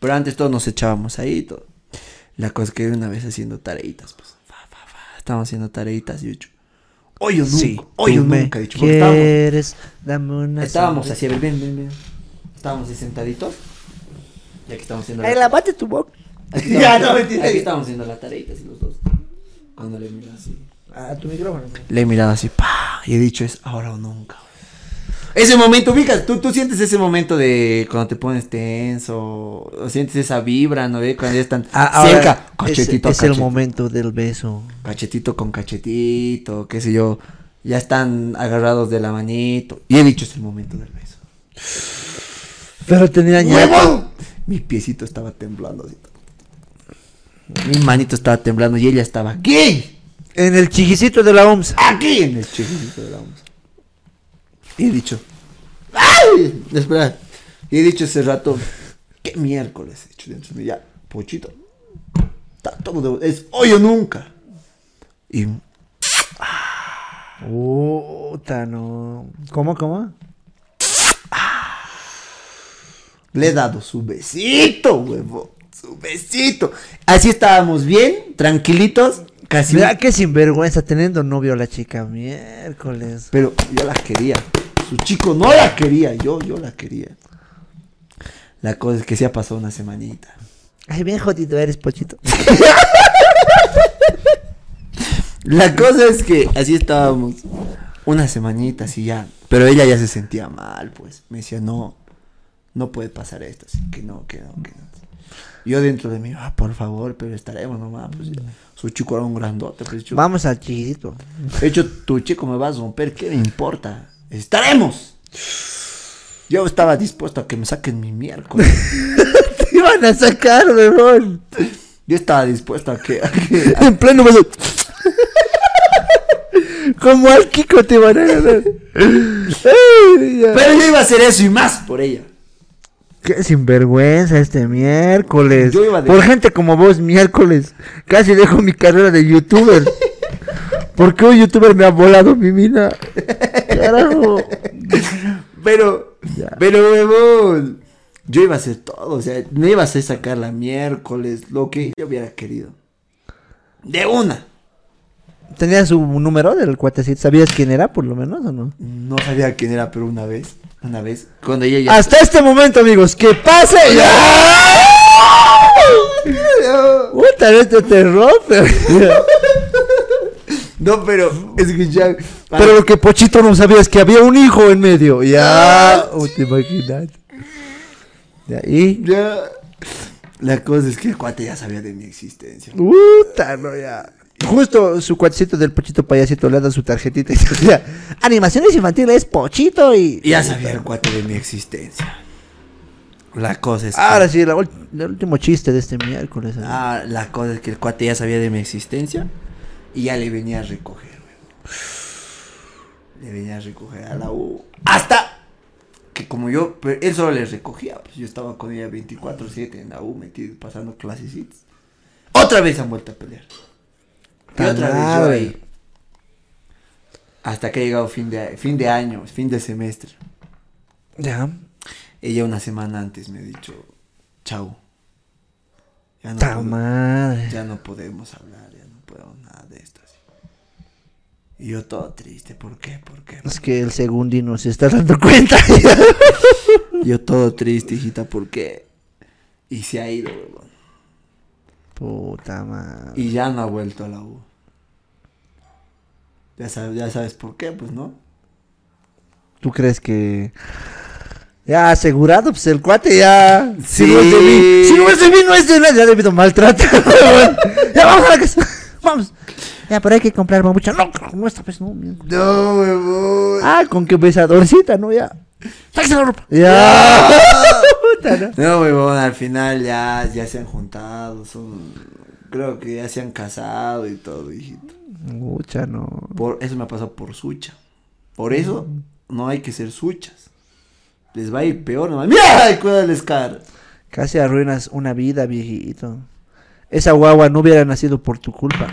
Pero antes todos nos echábamos ahí y todo. La cosa es que una vez haciendo tareitas, pues, fa, fa, fa, estábamos haciendo tareitas y yo, he dicho, hoy o nunca, Sí, hoy o nunca, dicho, porque estábamos, quieres, dame una estábamos sonrisa. así, a ver, ven, ven, ven. Estábamos así sentaditos. Y aquí estamos haciendo la, lavate tu boca. aquí (laughs) Ya, no, mentira. aquí estamos haciendo la tareita así los dos. Cuando le miro así. A tu micrófono. Le he mirado así, pa, y he dicho es ahora o nunca. Ese momento, ubicas, tú, tú sientes ese momento de cuando te pones tenso, o sientes esa vibra, ¿no ve? Cuando ya están Ah, ahora, cerca, es, cachetito a es el momento del beso. cachetito con cachetito, qué sé yo, ya están agarrados de la manito. Y he dicho, es el momento del beso. Pero tenían ya. ¡Huevón! Mi piecito estaba temblando así. Mi manito estaba temblando y ella estaba aquí, En el chiquicito de la OMS. aquí en el chiquitito de la onza. Y he dicho, ¡ay! Espera. Y he dicho ese rato, ¿qué miércoles he dicho dentro de mí? Ya, pochito. Está todo de- es hoy o nunca. Y Puta, no. ¿Cómo, cómo? Le he dado su besito, huevo. Su besito. Así estábamos bien, tranquilitos, casi. Mira qué sinvergüenza teniendo novio la chica miércoles. Pero yo la quería. Su chico no la quería, yo, yo la quería. La cosa es que se ha pasado una semanita. Ay, bien jodido eres, pochito. (laughs) La cosa es que así estábamos. Una semanita, así ya. Pero ella ya se sentía mal, pues. Me decía, no, no puede pasar esto. Así que no, que no, que no. Yo dentro de mí, ah, por favor, pero estaremos nomás. Pues. Su chico era un grandote. Pues, yo, Vamos al chiquitito. De hecho, tu chico me va a romper, ¿qué me importa? ¡Estaremos! Yo estaba dispuesto a que me saquen mi miércoles. (laughs) Te iban a sacar, weón. Yo estaba dispuesto a que... a que- (laughs) En pleno beso. Como al Kiko te van a ganar. (laughs) Pero yo iba a hacer eso y más por ella. Qué sinvergüenza este miércoles. Yo iba de- Por gente como vos, miércoles. Casi dejo mi carrera de youtuber. (laughs) Porque un youtuber me ha volado mi mina. Carajo. Pero... Ya. Pero, huevón. Yo iba a hacer todo, o sea, me iba a hacer sacar la miércoles, lo que yo hubiera querido. De una. ¿Tenías su número del cuatecito? ¿Sabías quién era, por lo menos, o no? No sabía quién era, pero una vez, una vez, cuando ella ya... Hasta este momento, amigos, que pase. (laughs) Puta, este te rompe. No, pero, escucha... Pero lo que Pochito no sabía es que había un hijo en medio. Ya, oh, te imaginas. Ya, y. Ya. La cosa es que el cuate ya sabía de mi existencia. Puta, no, ya. Justo su cuatecito del Pochito payasito le da su tarjetita y decía: Animaciones infantiles, Pochito y. Ya sabía el cuate de mi existencia. La cosa es que... Ahora sí, la el último chiste de este miércoles. ¿eh? Ah, la cosa es que el cuate ya sabía de mi existencia. Y ya le venía a recoger. Le venía a recoger a la U. Hasta que como yo, pero él solo le recogía. Pues yo estaba con ella 24-7 en la U, metido, pasando clasecitas. Otra vez han vuelto a pelear. Y otra vez yo madre. ahí. Hasta que ha llegado fin de, fin de año, fin de semestre. Ya. Ella una semana antes me ha dicho, chau. Ya no, Ta puedo- madre. ya no podemos hablar, ya no podemos nada de esto. así. Y yo todo triste, ¿por qué? ¿Por qué? Es que el segundino se está dando cuenta. (laughs) Yo todo triste, hijita, ¿por qué? Y se ha ido, huevón. Puta madre. Y ya no ha vuelto a la U. Ya sabes, ya sabes por qué, pues, ¿no? ¿Tú crees que Ya asegurado, pues el cuate ya. Si Sí. no es de mí, si no es de mí, no es de nadie. Ya debido huevón. (laughs) ya vamos a la casa. Vamos. Ya, pero hay que comprar mamucha. No, no esta vez no. mierda. No, huevón. Ah, con que besadorcita, ¿no? Ya. Sáquese la ropa. Ya. (laughs) Puta, ¿no? No, huevón, al final ya, ya se han juntado, son... Creo que ya se han casado y todo, hijito. Mucha, no. Por eso me ha pasado por sucha. Por eso no hay que ser suchas. Les va a ir peor nomás. ¡Mira! Cuídales, cara. Casi arruinas una vida, viejito. Esa guagua no hubiera nacido por tu culpa.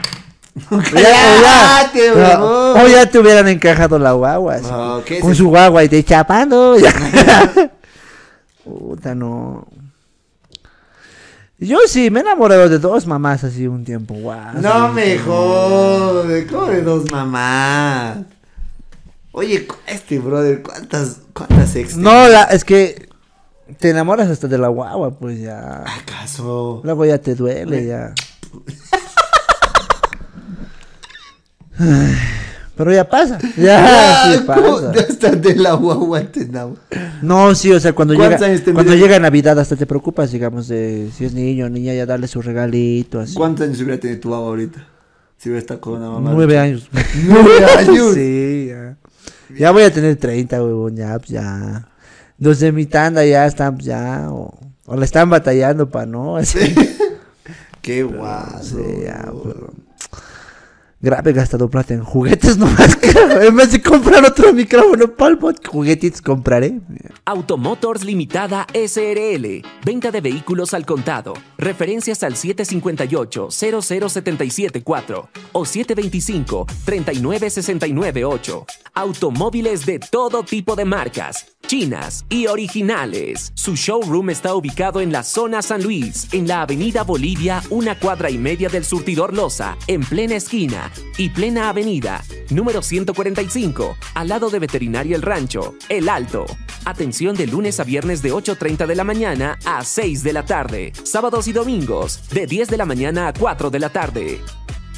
(laughs) ¡Cállate, No, huevón! o ya te hubieran encajado la guagua. así, No, ¿qué es con su guagua y te chapando. (laughs) (laughs) Puta, no. Yo sí, me he enamorado de dos mamás así un tiempo. Guau, No me jode, ¿cómo de dos mamás? Oye, este brother, ¿cuántas, cuántas ex? No, la, es que te enamoras hasta de la guagua, pues ya. ¿Acaso? Luego ya te duele, ya. (laughs) Pero ya pasa. (laughs) Ya, sí Ah, ¿cómo? pasa. (laughs) Hasta de la guagua No, sí, o sea, cuando ¿Cuántos llega, cuando llega Navidad hasta te preocupas, digamos, de si es niño o niña, ya darle su regalito, así. ¿Cuántos años hubiera tenido tu guagua ahorita? Si hubiera estado con una mamá. Nueve años. (laughs) ¿Nueve años? Sí, ya. Ya voy a tener 30, huevón, ya, pues ya. Los de mi tanda ya están, pues, ya, o, o le están batallando para no, así. Qué guaso. Sí, ya, pero... Grave gastado plata en juguetes (laughs) nomás. En vez de comprar otro micrófono Palmot, juguetitos compraré. Automotors Limitada SRL. Venta de vehículos al contado. Referencias al 758-00774 o 725-39698. Automóviles de todo tipo de marcas, chinas y originales. Su showroom está ubicado en la zona San Luis, en la avenida Bolivia, una cuadra y media del surtidor Loza, en plena esquina y plena avenida, número 145, al lado de Veterinaria El Rancho, El Alto. Atención de lunes a viernes de 8.30 de la mañana a 6 de la tarde. Sábados y domingos de 10 de la mañana a 4 de la tarde.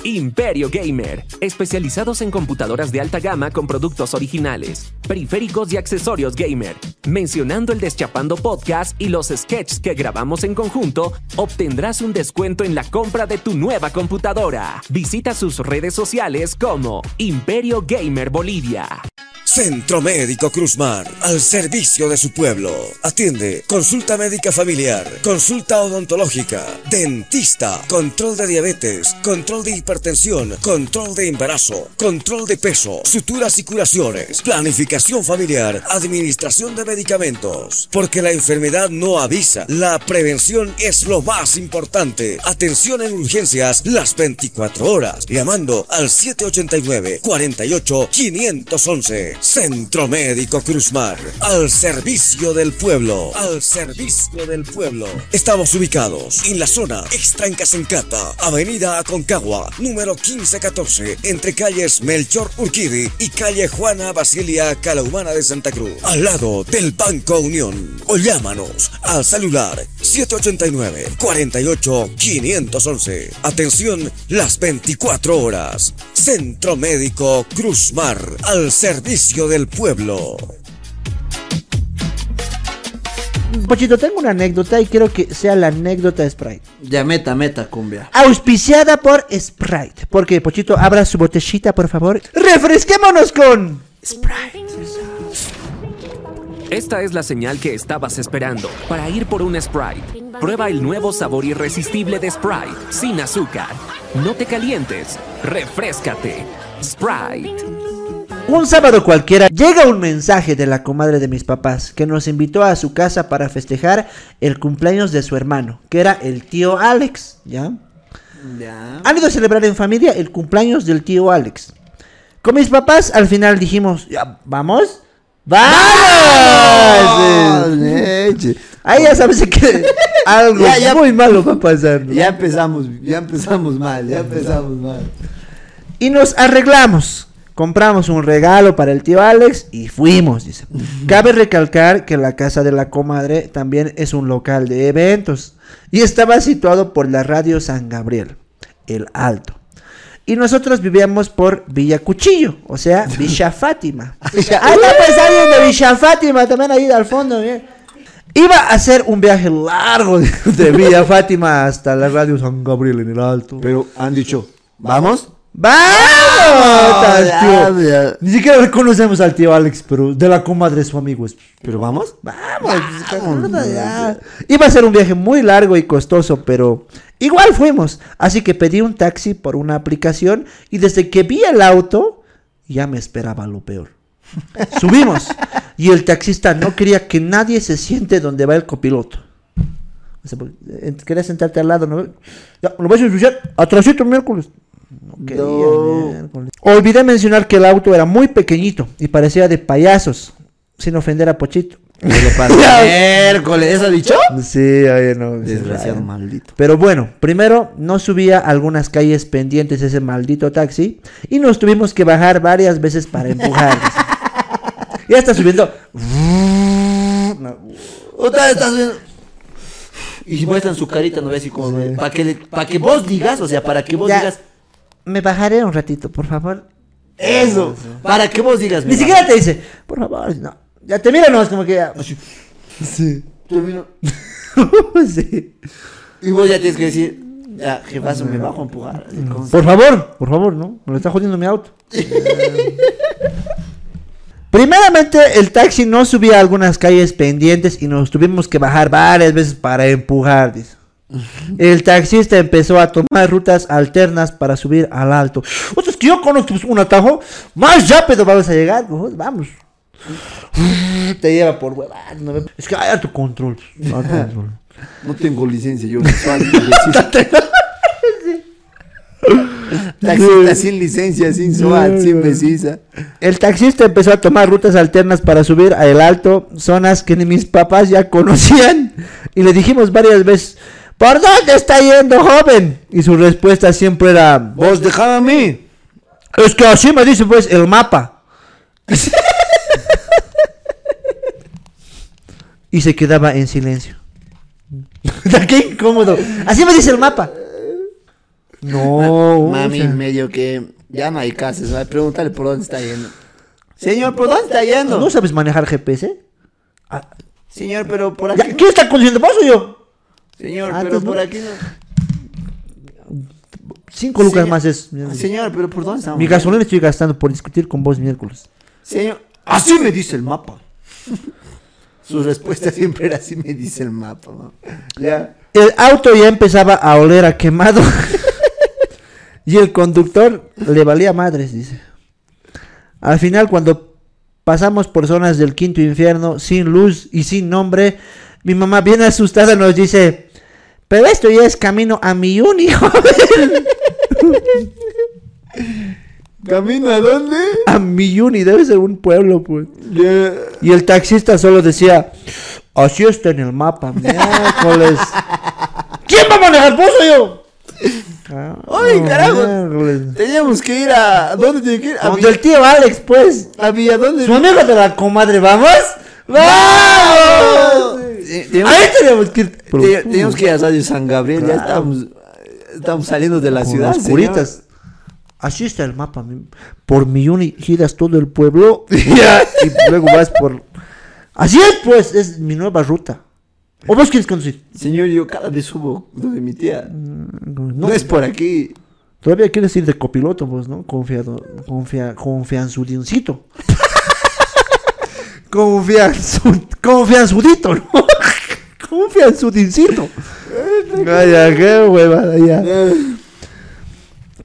Imperio Gamer, especializados en computadoras de alta gama con productos originales, periféricos y accesorios gamer. Mencionando el Deschapando Podcast y los sketches que grabamos en conjunto, obtendrás un descuento en la compra de tu nueva computadora. Visita sus redes sociales como Imperio Gamer Bolivia. Centro Médico Cruzmar, al servicio de su pueblo. Atiende consulta médica familiar, consulta odontológica, dentista, control de diabetes, control de hipertensión, control de embarazo, control de peso, suturas y curaciones, planificación familiar, administración de medicamentos. Porque la enfermedad no avisa, la prevención es lo más importante. Atención en urgencias las 24 horas, llamando al 789 48 511. Centro Médico Cruzmar, al servicio del pueblo, al servicio del pueblo. Estamos ubicados en la zona extra en Casencata, Avenida Aconcagua, número 1514, entre calles Melchor Urquidi y calle Juana Basilia Calahumana de Santa Cruz, al lado del Banco Unión. O llámanos al celular 789 48 511. Atención las 24 horas. Centro Médico Cruzmar, al servicio del pueblo. Pochito, tengo una anécdota y quiero que sea la anécdota de Sprite. Ya meta, meta, cumbia. Auspiciada por Sprite. Porque, Pochito, abra su botellita, por favor. ¡Refresquémonos con Esta es la señal que estabas esperando para ir por un Sprite. Prueba el nuevo sabor irresistible de Sprite, sin azúcar. No te calientes, refrescate. Sprite. Un sábado cualquiera llega un mensaje de la comadre de mis papás que nos invitó a su casa para festejar el cumpleaños de su hermano, que era el tío Alex, ¿ya? Ya. Han ido a celebrar en familia el cumpleaños del tío Alex. Con mis papás al final dijimos, ¿ya vamos? ¡Vamos! leche. Ahí ya sabes que (laughs) algo Ya, ya. muy malo va a pasar. ¿no? Ya empezamos, ya empezamos mal, ya empezamos mal. Y nos arreglamos. Compramos un regalo para el tío Alex y fuimos, dice. Cabe recalcar que la casa de la comadre también es un local de eventos y estaba situado por la radio San Gabriel, el Alto. Y nosotros vivíamos por Villa Cuchillo, o sea, (laughs) Villa Fátima. Ahí está pues alguien de Villa Fátima también ahí al fondo, bien. Iba a hacer un viaje largo de, de Villa Fátima hasta la radio San Gabriel en el Alto. Pero han dicho, ¿vamos? ¡Vamos! Tío. ya. Ni siquiera reconocemos al tío Alex, pero de la comadre su amigo es. ¿Pero vamos? Vamos, pues, ya. Iba a ser un viaje muy largo y costoso, pero igual fuimos. Así que pedí un taxi por una aplicación y desde que vi el auto, ya me esperaba lo peor. (laughs) Subimos y el taxista no quería que nadie se siente donde va el copiloto. O sea, porque, eh, quería sentarte al lado, ¿no? Ya, lo vas a ensuciar atrasito miércoles. No quería, No. Olvidé mencionar que el auto era muy pequeñito y parecía de payasos, sin ofender a Pochito. (laughs) Miércoles, ¿eso ha dicho? Sí, oye, no. Desgraciado sí, maldito. Pero bueno, primero no subía algunas calles pendientes ese maldito taxi y nos tuvimos que bajar varias veces para empujar. (laughs) ya está subiendo. No, Otra vez estás viendo. Y muestran su carita, ¿no ves? Y como, para que, le- pa' que vos digas, o sea, para que vos Ya. digas. Me bajaré un ratito, por favor. Eso, para que vos digas. Ni siquiera te dice, por favor, no. Ya te mira, no, es como que ya. Sí. Termino. (laughs) sí. Y vos ya tienes que decir, ya, jefazo, me bajo a empujar. así Por favor, por favor, no. Me lo está jodiendo mi auto. (laughs) Primeramente, el taxi no subía a algunas calles pendientes y nos tuvimos que bajar varias veces para empujar. dice. El taxista empezó a tomar rutas alternas para subir al alto. O sea, es que yo conozco pues, un atajo más rápido vamos a llegar. Vamos. Te lleva por huevadas. ¿no? Es que hay tu control. (laughs) control. No tengo licencia, yo. (laughs) Taxista sin licencia, sin SOAT, sin precisa. El taxista empezó a tomar rutas alternas para subir a el alto, zonas que ni mis papás ya conocían. Y le dijimos varias veces, ¿por dónde está yendo, joven? Y su respuesta siempre era, Vos dejame a mí. es que así me dice pues el mapa. (laughs) y se quedaba en silencio. (laughs) ¡Qué incómodo! Así me dice el mapa. No, Mami, o sea, medio que ya no hay casas. ¿no? Pregúntale por dónde está yendo. (laughs) Señor, ¿por dónde está yendo? ¿no sabes manejar GPS? Ah, Señor, pero por aquí. ¿Quién está conduciendo vos o yo? Señor, Ah, pero por no. aquí no. Cinco lucas Señor- más es. Señor, pero ¿por dónde estamos? Mi gasolina estoy gastando por discutir con vos miércoles. Señor, así me dice el mapa. (laughs) Su respuesta siempre era así me dice el mapa. ¿no? Ya. El auto ya empezaba a oler a quemado. (laughs) y el conductor le valía madres, dice. Al final, cuando pasamos por zonas del quinto infierno, sin luz y sin nombre, mi mamá bien asustada nos dice, pero esto ya es camino a mi uni, joven". ¿Camino a dónde? A mi uni, debe ser un pueblo, pues. Ya. Y el taxista solo decía, así está en el mapa, miércoles. ¿Quién va a manejar vos o yo? Ah, Ay, carajo. miércoles. Teníamos que ir a. ¿Dónde tiene que ir? A, Donde el tío Alex, pues. a Villa, ¿dónde? Su amigo de la comadre, ¿vamos? ¡Vamos! Eh, Teníamos, Ahí teníamos que ir. te- teníamos que ir a Radio San Gabriel. Ya estábamos, estábamos saliendo de la Con ciudad. Así está el mapa. mi- Por Milluni giras todo el pueblo. (laughs) y luego vas por. Así es, pues. Es mi nueva ruta. ¿O vos quieres conducir? Señor, yo cada vez subo donde mi tía. No, No es por aquí. Todavía quieres ir de copiloto, pues, ¿no? Confiado, confia, confianzudincito. (laughs) Confianzu, confianzudito, ¿no? Confianzudincito. Ay, ya, qué huevada, ya.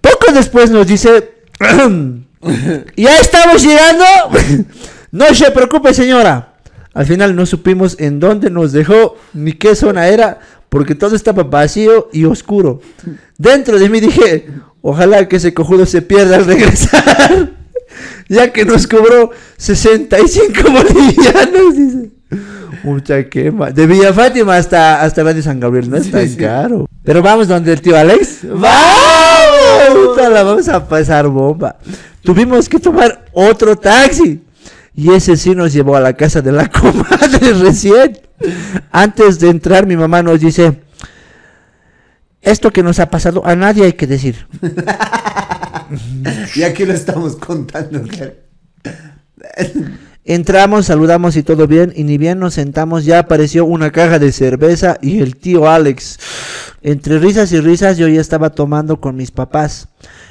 Poco después nos dice, (clears throat) ya estamos llegando. (laughs) no se preocupe, señora. Al final no supimos en dónde nos dejó ni qué zona era, porque todo estaba vacío y oscuro. Dentro de mí dije, ojalá que ese cojudo se pierda al regresar, (laughs) ya que nos cobró 65 bolivianos, dice. Mucha quema. De Villa Fátima hasta, hasta Radio San Gabriel, no es tan caro. Pero vamos donde el tío Alex. ¡Vamos! La vamos a pasar bomba. Tuvimos que tomar otro taxi. Y ese sí nos llevó a la casa de la (laughs) comadre recién. Antes de entrar, mi mamá nos dice: Esto que nos ha pasado a nadie hay que decir. (laughs) y aquí lo estamos contando. Entramos, saludamos y todo bien, y ni bien nos sentamos ya apareció una caja de cerveza y el tío Alex. Entre risas y risas yo ya estaba tomando con mis papás.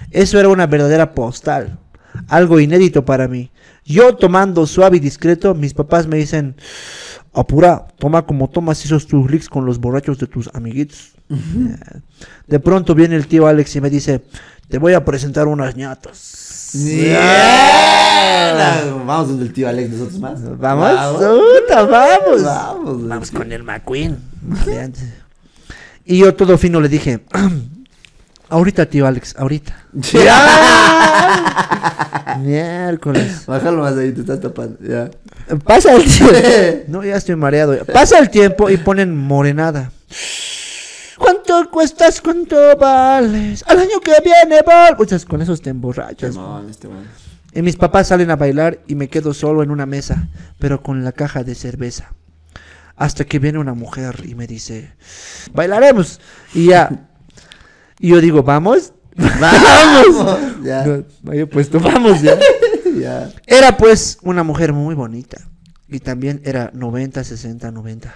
Eso era una verdadera postal, algo inédito para mí. Yo tomando suave y discreto, mis papás me dicen, apura, toma como tomas esos tus licks con los borrachos de tus amiguitos. De pronto viene el tío Alex y me dice, te voy a presentar unas ñatas. Vamos donde el tío Alex, nosotros más. Vamos, puta, vamos. Vamos, Vamos con el McQueen. Y yo todo fino le dije, (clears throat) ahorita tío Alex, ahorita. (laughs) Miércoles. Bájalo más ahí, te estás tapando. Ya. Pasa el tiempo. (laughs) No, ya estoy mareado. Pasa el tiempo y ponen morenada. ¿Cuánto cuestas? ¿Cuánto vales? Al año que viene, val. Muchas con esos te emborrachas. Este man. Y mis papás salen a bailar y me quedo solo en una mesa, pero con la caja de cerveza. Hasta que viene una mujer y me dice, bailaremos. Y ya. Y yo digo, ¿vamos? Vamos. Ya. No, me había puesto, vamos ya. Ya. Era pues una mujer muy bonita. Y también era 90, 60, 90.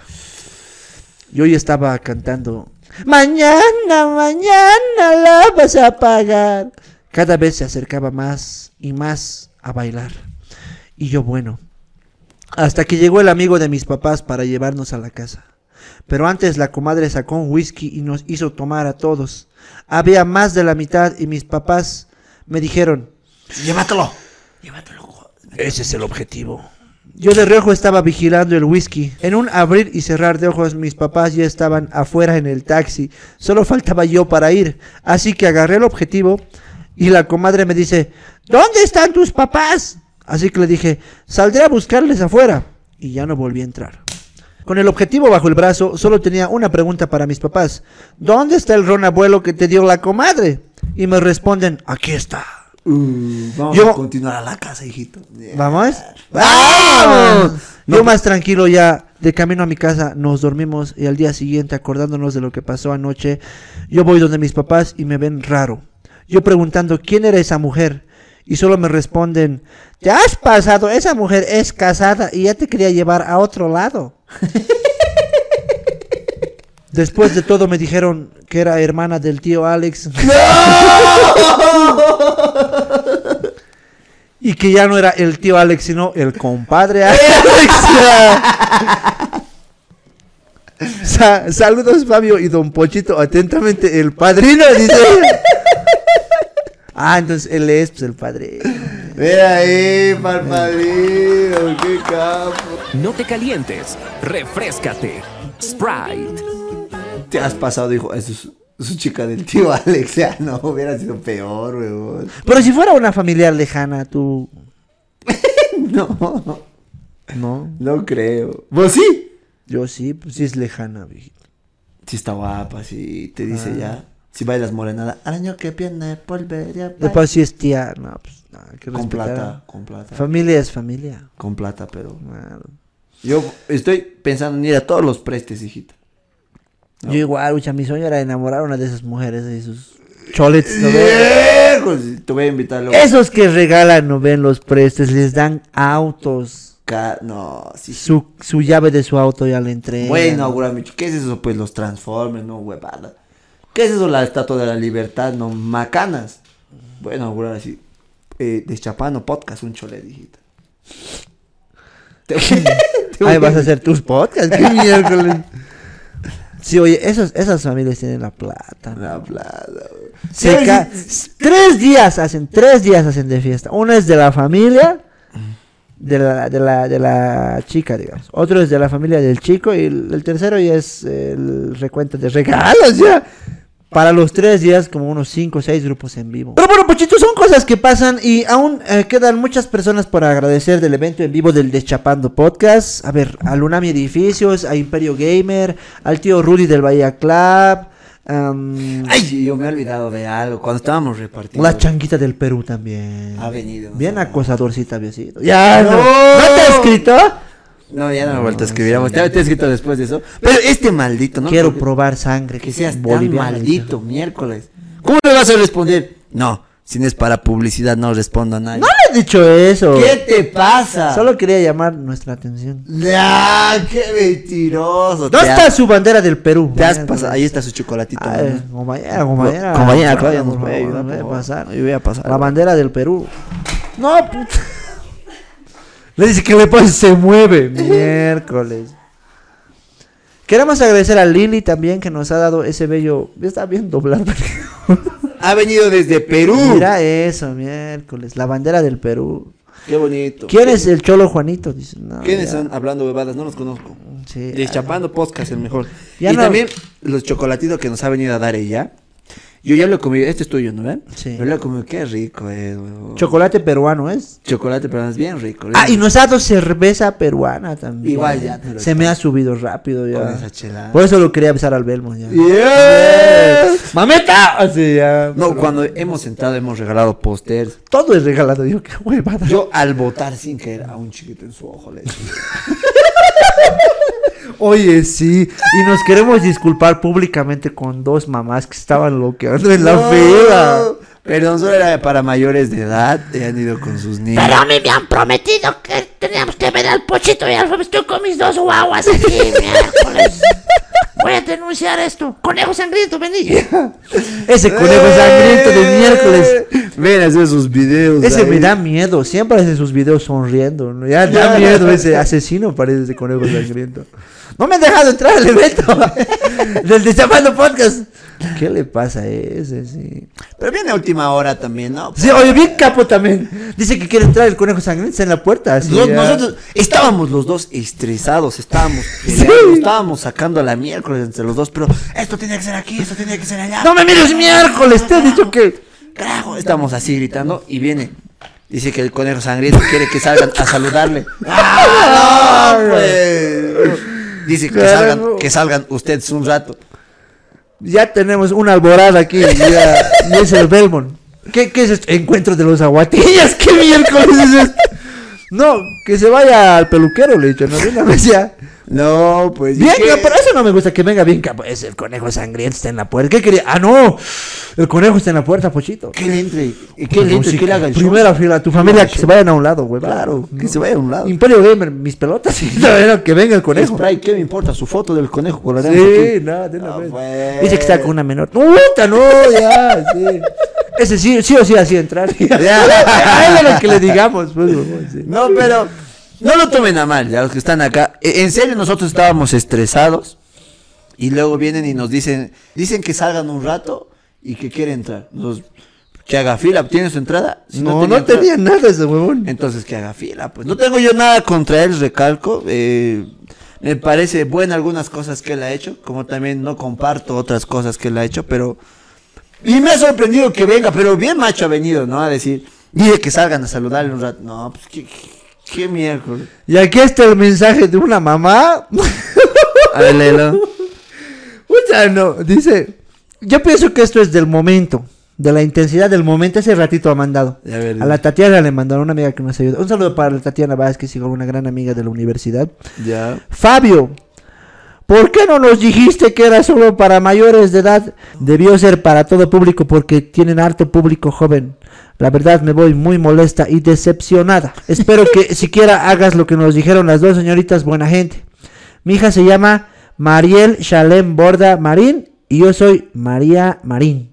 Yo ya estaba cantando. Mañana, mañana la vas a pagar. Cada vez se acercaba más y más a bailar. Y yo bueno. Hasta que llegó el amigo de mis papás para llevarnos a la casa. Pero antes la comadre sacó un whisky y nos hizo tomar a todos. Había más de la mitad y mis papás me dijeron, Llévatelo. ese es el objetivo. Yo de reojo estaba vigilando el whisky. En un abrir y cerrar de ojos mis papás ya estaban afuera en el taxi. Solo faltaba yo para ir. Así que agarré el objetivo y la comadre me dice, ¿dónde están tus papás? Así que le dije, saldré a buscarles afuera. Y ya no volví a entrar. Con el objetivo bajo el brazo, solo tenía una pregunta para mis papás. ¿Dónde está el ron abuelo que te dio la comadre? Y me responden, aquí está. Uh, vamos Yo- a continuar a la casa, hijito. ¿Vamos? ¡Vamos! Yo más tranquilo ya, de camino a mi casa, nos dormimos y al día siguiente, acordándonos de lo que pasó anoche, yo voy donde mis papás y me ven raro. Yo preguntando quién era esa mujer y solo me responden, ¿te has pasado? Esa mujer es casada y ya te quería llevar a otro lado. (laughs) Después de todo me dijeron que era hermana del tío Alex. Y que ya no era el tío Alex, sino el compadre Alex. (laughs) (laughs) Sa- saludos Fabio y don Pochito, atentamente el padrino, dice. Ah, entonces él es pues, el padre. Ve ahí, pa'l padrino, qué capo. No te calientes, refrescate. Sprite. Te has pasado, dijo, eso es su chica del tío (laughs) Alex. Ya no, hubiera sido peor, weón. Pero si fuera una familiar lejana, tú. (laughs) No, No, no creo. ¿Vos sí? yo sí, pues sí es lejana, viejito. Sí está guapa, sí, te dice ya. Si bailas morenada, al año que viene volveré a bailar. Después sí es tía, no, pues no, hay que Con respetar. plata, con plata. Familia es familia. Con plata, pero... Claro. Yo estoy pensando en ir a todos los prestes, hijita. Yo igual, ucha, mi sueño era enamorar a una de esas mujeres de esos cholets, ¿no sí, Te voy a invitar luego. Esos que regalan, no ven los prestes, les dan autos. Ca- No, sí, sí. Su, su llave de su auto ya le entregan. A inaugurar mi... ¿Qué es eso? Pues los Transformers, no, huevada. ¿Qué es eso? La estatua de la libertad, no, macanas. A inaugurar así. Eh, podcast, un chole, (laughs) (laughs) voy Ahí vas a hacer tus podcasts. ¿Qué miércoles? (laughs) Sí, oye, esos, esas familias tienen la plata. La plata, güey. Se Sí, ca- sí. Tres días hacen, tres días hacen de fiesta. Uno es de la familia de la, de la, de la chica, digamos. Otro es de la familia del chico y el, el tercero ya es el recuento de regalos, ya. Para los tres días, como unos cinco o seis grupos en vivo. Pero bueno, Pochito, son cosas que pasan y aún eh, quedan muchas personas por agradecer del evento en vivo del Deschapando Podcast. A ver, a Lunami Edificios, a Imperio Gamer, al tío Rudy del Bahía Club. am, Ay, yo me he olvidado de algo. Cuando estábamos repartiendo. la changuita del Perú también. Ha venido. Bien acosadorcita había sido. Ya, no. No. ¿No te ha escrito? No, ya no me vuelto a escribir. Vamos, Te te he escrito después de eso. Pero este maldito, ¿no? Quiero probar sangre. Que seas tan maldito, miércoles. ¿Cómo me vas a responder? No, Si no es para publicidad, no respondo a nadie. No le he dicho eso. ¿Qué te pasa? Solo quería llamar nuestra atención. ¡Ah, qué mentiroso! ¿Dónde está su bandera del Perú? Te has pasado. Ahí está su chocolatito. Compañera, compañera. Compañera, Claudia, nos puede ayudar. Yo voy a pasar. La bandera del Perú. No, puta. Le dice que le pasa, se mueve. (laughs) Miércoles. Queremos agradecer a Lili también que nos ha dado ese bello. Está bien doblado. Ha venido desde Perú. Mira eso, miércoles. La bandera del Perú. Qué bonito. ¿Quién es el Cholo Juanito? Dice, no, ¿Quiénes ya. son? Hablando bebadas, no los conozco. Sí, Deschapando podcast, el mejor. Ya y no- también los chocolatitos que nos ha venido a dar ella. Yo ya lo he comido. Este es tuyo, ¿no ven? Sí. Yo lo he comido. Qué rico huevón. Chocolate peruano es. Chocolate, pero es bien rico. Ah, y nos ha dado cerveza peruana también. Igual ya te lo Se me ha subido rápido ya. Con esa chelada. Por eso lo quería besar al Belmo ya. Yeah. ¡Mameta! Así ya. No, cuando hemos sentado hemos regalado pósters. Todo es regalado. Yo, qué huevada. Yo al votar sin querer a un chiquito en su ojo le (laughs) Oye, sí. Y nos queremos disculpar públicamente con dos mamás que estaban loqueando en la "No". fila. Perdón, solo era para mayores de edad. Y han ido con sus niños. Pero a mí me han prometido que teníamos que ver al pochito y al estoy con mis dos guaguas aquí, (laughs) miércoles. Voy a denunciar esto. Conejo sangriento, vení. (laughs) Ese conejo sangriento de miércoles. Ven a hacer sus videos. Ese ahí. me da miedo. Siempre hace sus videos sonriendo. ¿no? Ya da (laughs) miedo ese asesino, parece ese conejo sangriento. No me han dejado entrar al evento (laughs) del Destapando Podcast. ¿Qué le pasa a ese? Sí. Pero viene a última hora también, ¿no? Sí, oye, bien capo también. Dice que quiere entrar el conejo sangriento en la puerta. así nosotros estábamos los dos estresados, estábamos (laughs) peleando, estábamos sacando la miércoles entre los dos, pero esto tenía que ser aquí, esto tenía que ser allá. No me mires miércoles, te he dicho que. Carajo, estamos así gritando y viene. Dice que el conejo sangriento quiere que salgan a saludarle. (laughs) ¡Ah, no, pues! Dice que salgan, que salgan ustedes un rato. Ya tenemos una alborada aquí. Ya, y es el Belmont. ¿Qué, ¿Qué es esto? Encuentro de los aguatillas. ¿Qué miércoles es esto? No, que se vaya al peluquero, le he dicho. No, una vez ya. No, pues. ¿y Bien, pero eso no me gusta que venga bien. Es el conejo sangriento está en la puerta. ¿Qué quería? Ah, no. El conejo está en la puerta, Pochito. Que le entre. Que le entre, Sí, que le haga el show. Primera fila, tu familia que se vayan a un lado, güey. Claro, que se vaya a un lado. Imperio Gamer, mis pelotas. y no, que venga el conejo. Spray, ¿qué me importa? Su foto del conejo con la Sí, no, de una Ah, vez. pues. Dice que está con una menor. ¡Puta, no! Ya, sí. Ese sí, sí o sí así entrar. (laughs) (laughs) a él es lo que le digamos, pues, sí. No, pero no lo tomen a mal, ya los que están acá. E- En serio, nosotros estábamos estresados y luego vienen y nos dicen, dicen que salgan un rato y que quiere entrar. Nos- que haga fila, ¿tiene su entrada? Si No, no entrada- tenía nada ese huevón. Entonces que haga fila, pues. No tengo yo nada contra él, recalco. eh, me parece buena algunas cosas que él ha hecho, como también no comparto otras cosas que él ha hecho, pero... Y me ha sorprendido que venga, pero bien macho ha venido, ¿no? A decir, dile que salgan a saludarle un rato. No, pues qué, qué, miércoles. Y aquí está el mensaje de una mamá. A ver, léelo. Puta, no. Dice, yo pienso que esto es del momento. De la intensidad del momento. Ese ratito ha mandado. A ver, A la Tatiana le mandaron una amiga que nos ayuda. Un saludo para la Tatiana Vázquez, igual una gran amiga de la universidad. Ya. Fabio, ¿por qué no nos dijiste que era solo para mayores de edad? Debió ser para todo público porque tienen harto público joven. La verdad me voy muy molesta y decepcionada. Espero que (laughs) siquiera hagas lo que nos dijeron las dos señoritas buena gente. Mi hija se llama Mariel Shalem Borda Marín y yo soy María Marín.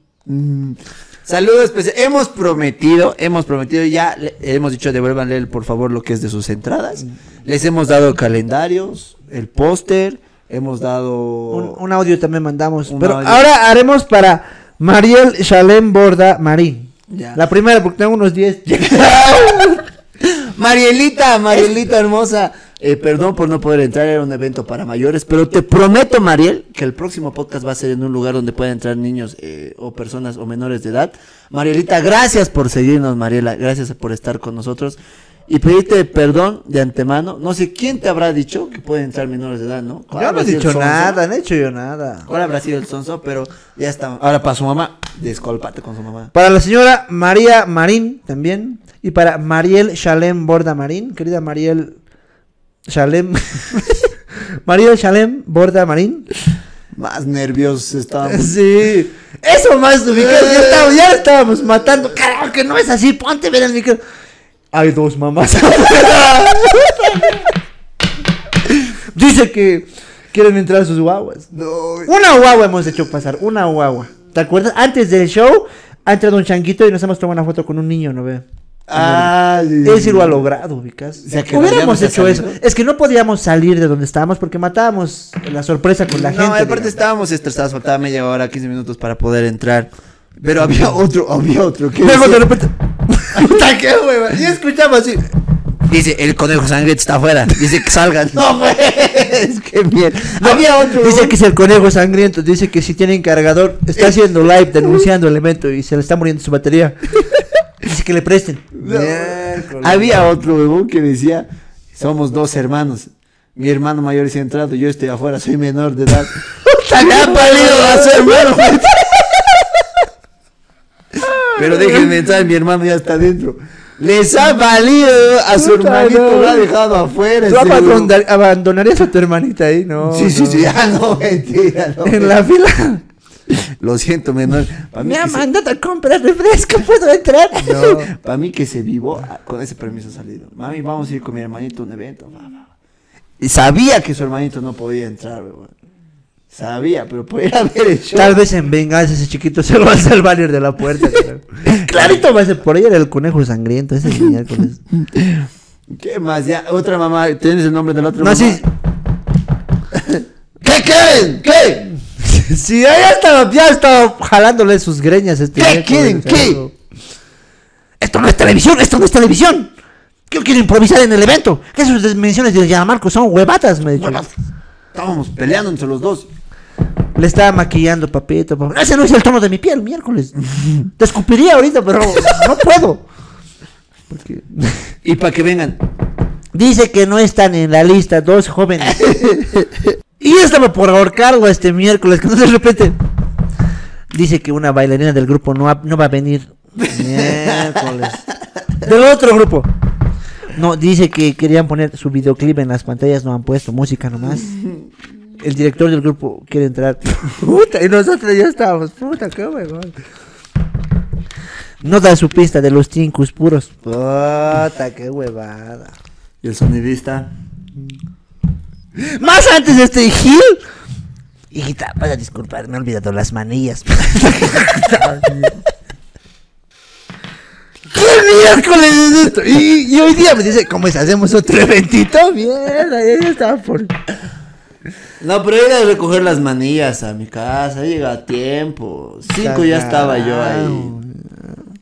Saludos especiales. Hemos prometido, hemos prometido ya, le- hemos dicho devuélvanle por favor lo que es de sus entradas. Les hemos dado calendarios, el póster, hemos dado... Un, un audio también mandamos. Pero audio. ahora haremos para Mariel Shalem Borda Marín. Ya. La primera porque tengo unos 10. (laughs) Marielita, Marielita hermosa. eh, perdón por no poder entrar, era un evento para mayores, pero te prometo, Mariel, que el próximo podcast va a ser en un lugar donde puedan entrar niños eh, o personas o menores de edad. Marielita, gracias por seguirnos, Mariela, gracias por estar con nosotros. Y pedirte perdón de antemano. No sé quién te habrá dicho que pueden entrar menores de edad, ¿no? ¿Cuál Yo no he dicho nada, no he hecho yo nada. ¿Cuál habrá sido el sonso? Pero ya está. Ahora para su mamá, discúlpate con su mamá. Para la señora María Marín también. Y para Mariel Shalem Borda Marín. Querida Mariel Shalem. (laughs) Mariel Shalem Borda Marín. Más nerviosos estábamos. (laughs) Sí. Eso más. Ya estábamos, ya estábamos matando. Carajo, que no es así. Ponte ver el micro. Hay dos mamás. Dice que quieren entrar a sus guaguas. No, Una guagua hemos hecho pasar. Una guagua. ¿Te acuerdas? Antes del show ha entrado un changuito y nos hemos tomado una foto con un niño, ¿no ve? Ah, sí, Es lo ha logrado, ubicas. sea, que Hubiéramos hecho eso. Es que no podíamos salir de donde estábamos porque matábamos la sorpresa con la no, gente. aparte digamos. estábamos estresados, faltaba media hora, 15 minutos para poder entrar. Pero había otro, había otro que Luego de repente. (laughs) Puta, qué escuchamos así. dice, el conejo sangriento está afuera. Dice que salgan. No, pues, qué mierda. había otro. Dice que es el conejo sangriento. Dice que si tiene cargador, está haciendo live denunciando el evento y se le está muriendo su batería. Dice que le presten. Miércoles. Había otro huevón que decía, somos dos hermanos. Mi hermano mayor es entrado, yo estoy afuera, soy menor de edad. (laughs) Le ha valido a su hermano. Pero déjenme entrar, mi hermano ya está dentro. Les ha valido a su Puta, hermanito, no. lo ha dejado afuera. ¿Tú huevón. abandonar- abandonarías a tu hermanita ahí? No. Sí, sí, no. sí, ah, no, mentira, no. En la fila. Lo siento, menor. Para mí, Me ha se- mandado a comprar refresco, ¿puedo entrar? No, para mí que se vivó ah, con ese permiso salido. Mami, vamos a ir con mi hermanito a un evento. Y sabía que su hermanito no podía entrar, weón. Sabía, pero ver el show. Tal vez en venganza ese chiquito se lo va a salvar de la puerta. (laughs) claro. Clarito va a ser por ahí era el conejo sangriento ese miércoles. ¿Qué más? Ya, otra mamá, ¿tienes el nombre del otro No, mamá? sí. (laughs) ¿Qué quieren? ¿Qué? (laughs) Sí, ya estaba, ya estaba jalándole sus greñas este ¿Qué quieren? ¿Qué? Esto no es televisión, esto no es televisión. Yo quiero improvisar en el evento. Esas dimensiones de Marco son huevatas, me dijo. Estábamos peleando entre los dos. Le estaba maquillando, papito. papito. Ese no es el tono de mi piel, miércoles. (laughs) Te escupiría ahorita, pero no puedo. Porque- Y para que vengan. Dice que no están en la lista dos jóvenes. (laughs) y estaba por ahorcarlo este miércoles, cuando de repente dice que una bailarina del grupo no, ha- no va a venir. Miércoles. Del otro grupo. No, dice que querían poner su videoclip en las pantallas, no han puesto música nomás. (laughs) El director del grupo quiere entrar. (laughs) Puta, y nosotros ya estábamos. Puta, qué huevón. No da su pista de los tincus puros. Puta, qué huevada. Y el sonidista. Más antes de este Gil. Hijita, vas a disculpar, me he olvidado las manillas. (laughs) ¿Qué miércoles es esto? Y, y hoy día me dice, ¿cómo es? ¿Hacemos otro eventito? Mierda, ya estaba por... No, pero era de recoger las manillas a mi casa. Llega a tiempo. Cinco ya estaba yo ahí.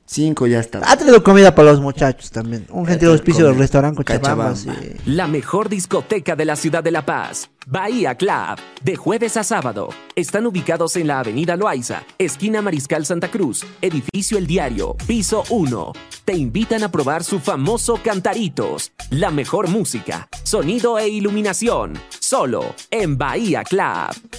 Cinco ya estaba. Ha traído comida para los muchachos también. Un gentil auspicio del restaurante Cochabamba. Cochabamba. sí. La mejor discoteca de la ciudad de La Paz, Bahía Club, de jueves a sábado. Están ubicados en la avenida Loaiza, esquina Mariscal Santa Cruz, edificio El Diario, piso 1. Te invitan a probar su famoso Cantaritos, la mejor música, sonido e iluminación, solo en Bahía Club.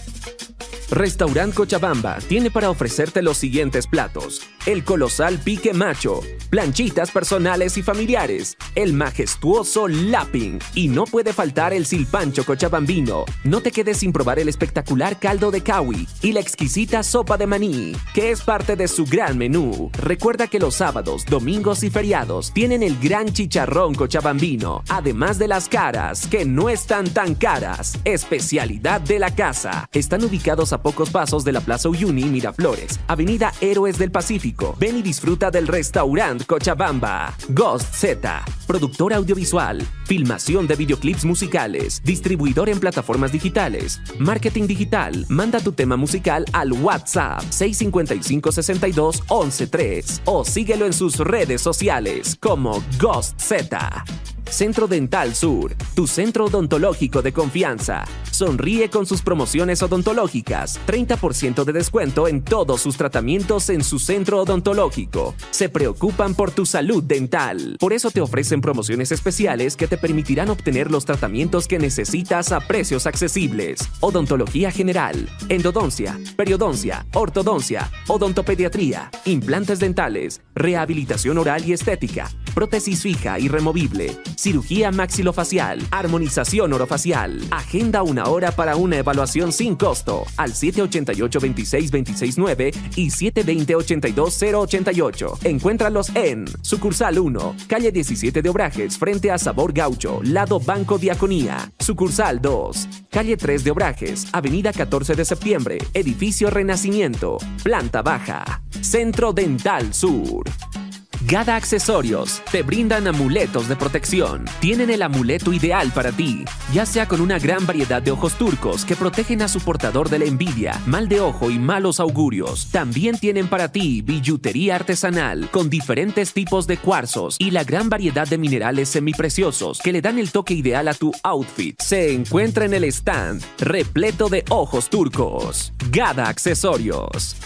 Restaurant Cochabamba tiene para ofrecerte los siguientes platos: el colosal pique macho, planchitas personales y familiares, el majestuoso lapping y no puede faltar el silpancho cochabambino. No te quedes sin probar el espectacular caldo de cawi y la exquisita sopa de maní, que es parte de su gran menú. Recuerda que los sábados, domingos y feriados tienen el gran chicharrón cochabambino, además de las caras, que no están tan caras. Especialidad de la casa. Están ubicados a pocos pasos de la Plaza Uyuni Miraflores, Avenida Héroes del Pacífico. Ven y disfruta del restaurante Cochabamba. Ghost Z, productor audiovisual, filmación de videoclips musicales, distribuidor en plataformas digitales, marketing digital. Manda tu tema musical al WhatsApp 655 62 113 o síguelo en sus redes sociales como Ghost Z. Centro Dental Sur, tu centro odontológico de confianza. Sonríe con sus promociones odontológicas. 30% de descuento en todos sus tratamientos en su centro odontológico. Se preocupan por tu salud dental. Por eso te ofrecen promociones especiales que te permitirán obtener los tratamientos que necesitas a precios accesibles. Odontología general, endodoncia, periodoncia, ortodoncia, odontopediatría, implantes dentales, rehabilitación oral y estética, prótesis fija y removible, cirugía maxilofacial, armonización orofacial. Agenda una hora para una evaluación sin costo al 788-26-269 y 720-82-088. Encuéntralos en Sucursal 1, calle 17 de Obrajes, frente a Sabor Gaucho, lado Banco Diaconía. Sucursal 2, calle 3 de Obrajes, avenida 14 de septiembre, edificio Renacimiento, planta baja. Centro Dental Sur. Gada Accesorios te brindan amuletos de protección. Tienen el amuleto ideal para ti, ya sea con una gran variedad de ojos turcos que protegen a su portador de la envidia, mal de ojo y malos augurios. También tienen para ti billutería artesanal con diferentes tipos de cuarzos y la gran variedad de minerales semipreciosos que le dan el toque ideal a tu outfit. Se encuentra en el stand repleto de ojos turcos. Gada Accesorios.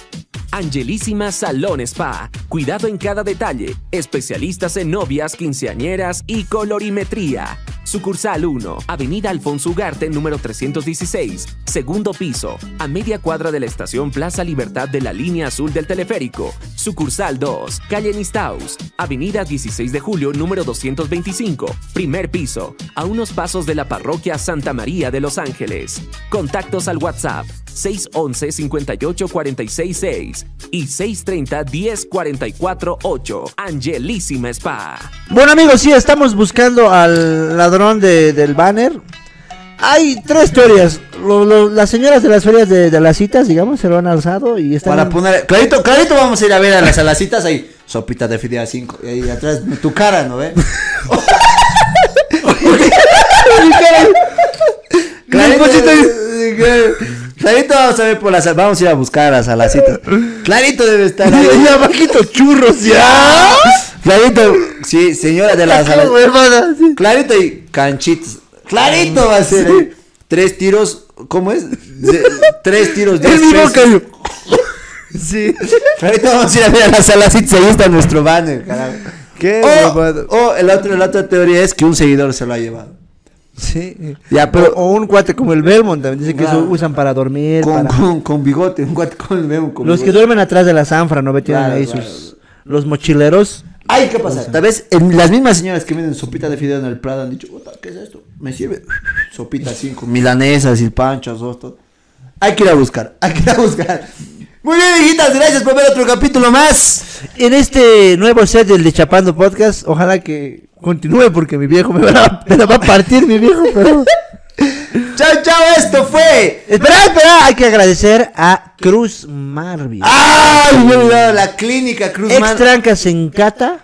Angelísima Salón Spa. Cuidado en cada detalle. Especialistas en novias, quinceañeras y colorimetría. Sucursal 1, Avenida Alfonso Ugarte, número 316, segundo piso, a media cuadra de la estación Plaza Libertad de la línea azul del teleférico. Sucursal 2, Calle Nistaus, Avenida 16 de Julio, número 225, primer piso, a unos pasos de la parroquia Santa María de Los Ángeles. Contactos al WhatsApp 611 58 46 6 y 630 10 44 8. Angelísima Spa. Bueno amigos, sí, estamos buscando al ladrón de- del banner. Hay tres teorías. Lo- lo- las señoras de las ferias de, de las citas, digamos, se lo han alzado y están... Para poner. Clarito, clarito vamos a ir a ver a las alacitas ahí. Sopita de fidea 5. Y ahí atrás tu cara, ¿no ve? (laughs) Clarito, Clarito vamos a ver por las vamos a ir a buscar a las alacitas. Clarito debe estar (laughs) ahí. Y abajito churros ya. (laughs) Clarito, sí, señora de hermana, sí. Clarito y canchitos. Clarito va a ser. ¿eh? Tres tiros, ¿cómo es? De- tres tiros, (laughs) yo- (laughs) Sí. Ahorita vamos a ir a ver a las alacitas, ahí está nuestro banner, carajo. Qué O, o el otro, la otra teoría es que un seguidor se lo ha llevado. Sí. Ya, Pero, o un cuate como el Belmont también dice que eso usan para dormir. con, para- con, con bigote, un guate con, veo con Los que duermen atrás de la zanfra, ¿no? ve? Tienen Claro, ahí claro. sus... Los mochileros. Ay, ¿qué pasa? Tal vez en las mismas señoras que venden sopita de fideo en el Prado han dicho, "Puta, ¿qué es esto? Me sirve sopita 5, milanesas y panchos, dos, todo. Hay que ir a buscar, hay que ir a buscar. Muy bien, hijitas, gracias por ver otro capítulo más. En este nuevo set del de Chapando Podcast, ojalá que continúe porque mi viejo me va a, me la va a partir, mi viejo, pero... (laughs) Chao, chao, esto fue. Espera, espera, hay que agradecer a Cruz Marvin. ¡Ay! La clínica Cruzman. Extrancas en Cata.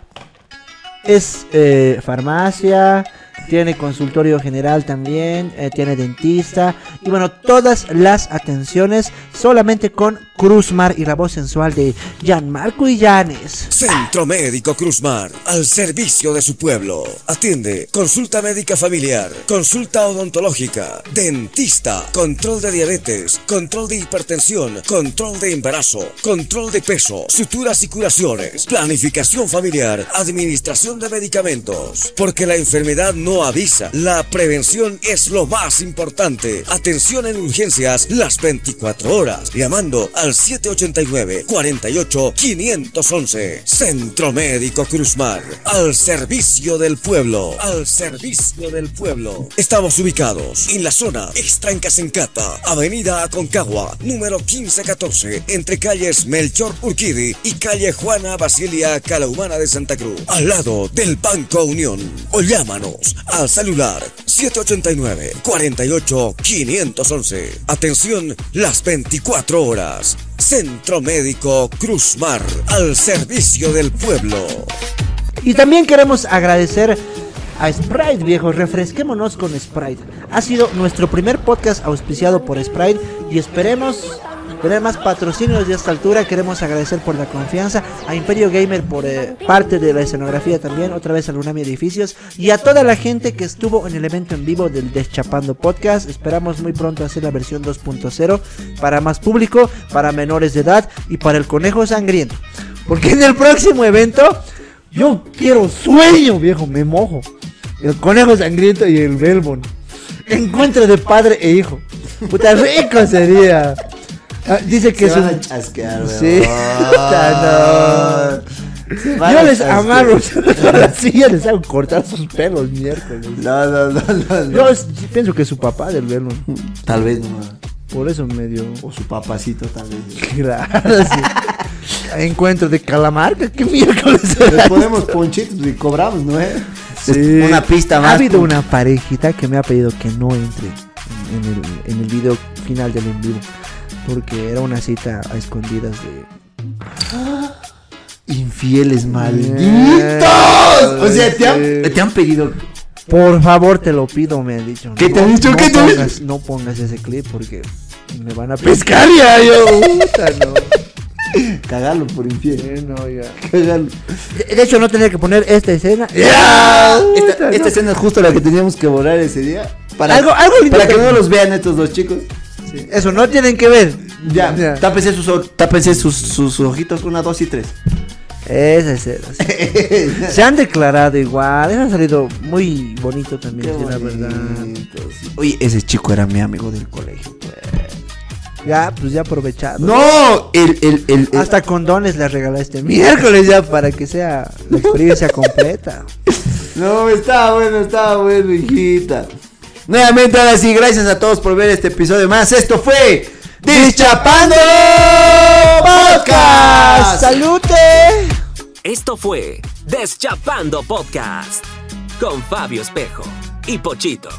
Es eh, farmacia, tiene consultorio general también, eh, tiene dentista. Y bueno, todas las atenciones solamente con Cruzmar y la voz sensual de Gianmarco y Llanes. Centro Médico Cruzmar, al servicio de su pueblo. Atiende consulta médica familiar, consulta odontológica, dentista, control de diabetes, control de hipertensión, control de embarazo, control de peso, suturas y curaciones, planificación familiar, administración de medicamentos. Porque la enfermedad no avisa, la prevención es lo más importante. Atención en urgencias las 24 horas, llamando al 789-48-511. Centro Médico Cruzmar, al servicio del pueblo, al servicio del pueblo. Estamos ubicados en la zona Extrancas en Cata, Avenida Aconcagua, número 1514, entre calles Melchor Urquidi y calle Juana Basilia Calahumana de Santa Cruz, al lado del Banco Unión. O llámanos al celular 789-48-511. Atención las 24 horas. Centro Médico Cruzmar, al servicio del pueblo. Y también queremos agradecer a Sprite, viejos. Refresquémonos con Sprite. Ha sido nuestro primer podcast auspiciado por Sprite y esperemos tener más patrocinios de esta altura. Queremos agradecer por la confianza a Imperio Gamer por eh, parte de la escenografía también, otra vez a Lunami Edificios y a toda la gente que estuvo en el evento en vivo del Deschapando Podcast. Esperamos muy pronto hacer la versión 2.0 para más público, para menores de edad y para el conejo sangriento. Porque en el próximo evento yo quiero sueño, viejo, me mojo. El conejo sangriento y el Belmont. Encuentro de padre e hijo. Puta rico sería. Ah, dice que Se es van un... a chasquear, Sí. no. Yo les amarro a (laughs) la silla, les hago cortar sus pelos miércoles. No, no, no, no. Yo pienso que su papá del verlo. Tal vez no. Por eso medio. O su papacito, tal vez. (laughs) Claro, sí. Encuentro de Calamarca, ¿qué miércoles Les ponemos ponchitos y cobramos, ¿no es? Sí. Una pista más. Ha habido una parejita que me ha pedido que no entre en el, en el video final del en vivo. Porque era una cita a escondidas de. Infieles malditos. O sea, te han, te han pedido. Por favor, te lo pido, me han dicho. ¿Qué te han dicho? No ¿Qué te pongas, no pongas ese clip porque me van a pescar ya. Yo, puta, no. Cagarlo por infiel. Sí, no, ya. Cagarlo. De, de hecho, no tenía que poner esta escena. Puta, Esta, no. escena es justo la que teníamos que borrar ese día. Para, Algo- algo para que- no los vean estos dos chicos. Eso no tienen que ver. Ya, tápense sus, tápense sus, sus ojitos, una, dos y tres. Esa escena. (laughs) sí. Se han declarado igual. Eso ha salido muy bonito también, sí, la verdad. Oye, ese chico era mi amigo del colegio. pues. Ya, pues ya aprovechado. No, el, el, el, el- Hasta condones le regalé este miércoles ya para que sea la experiencia completa. (laughs) No, estaba bueno, estaba bueno, hijita. Nuevamente, ahora sí, gracias a todos por ver este episodio más. Esto fue Dischapando Podcast. ¡Salute! Esto fue Deschapando Podcast con Fabio Espejo y Pochito.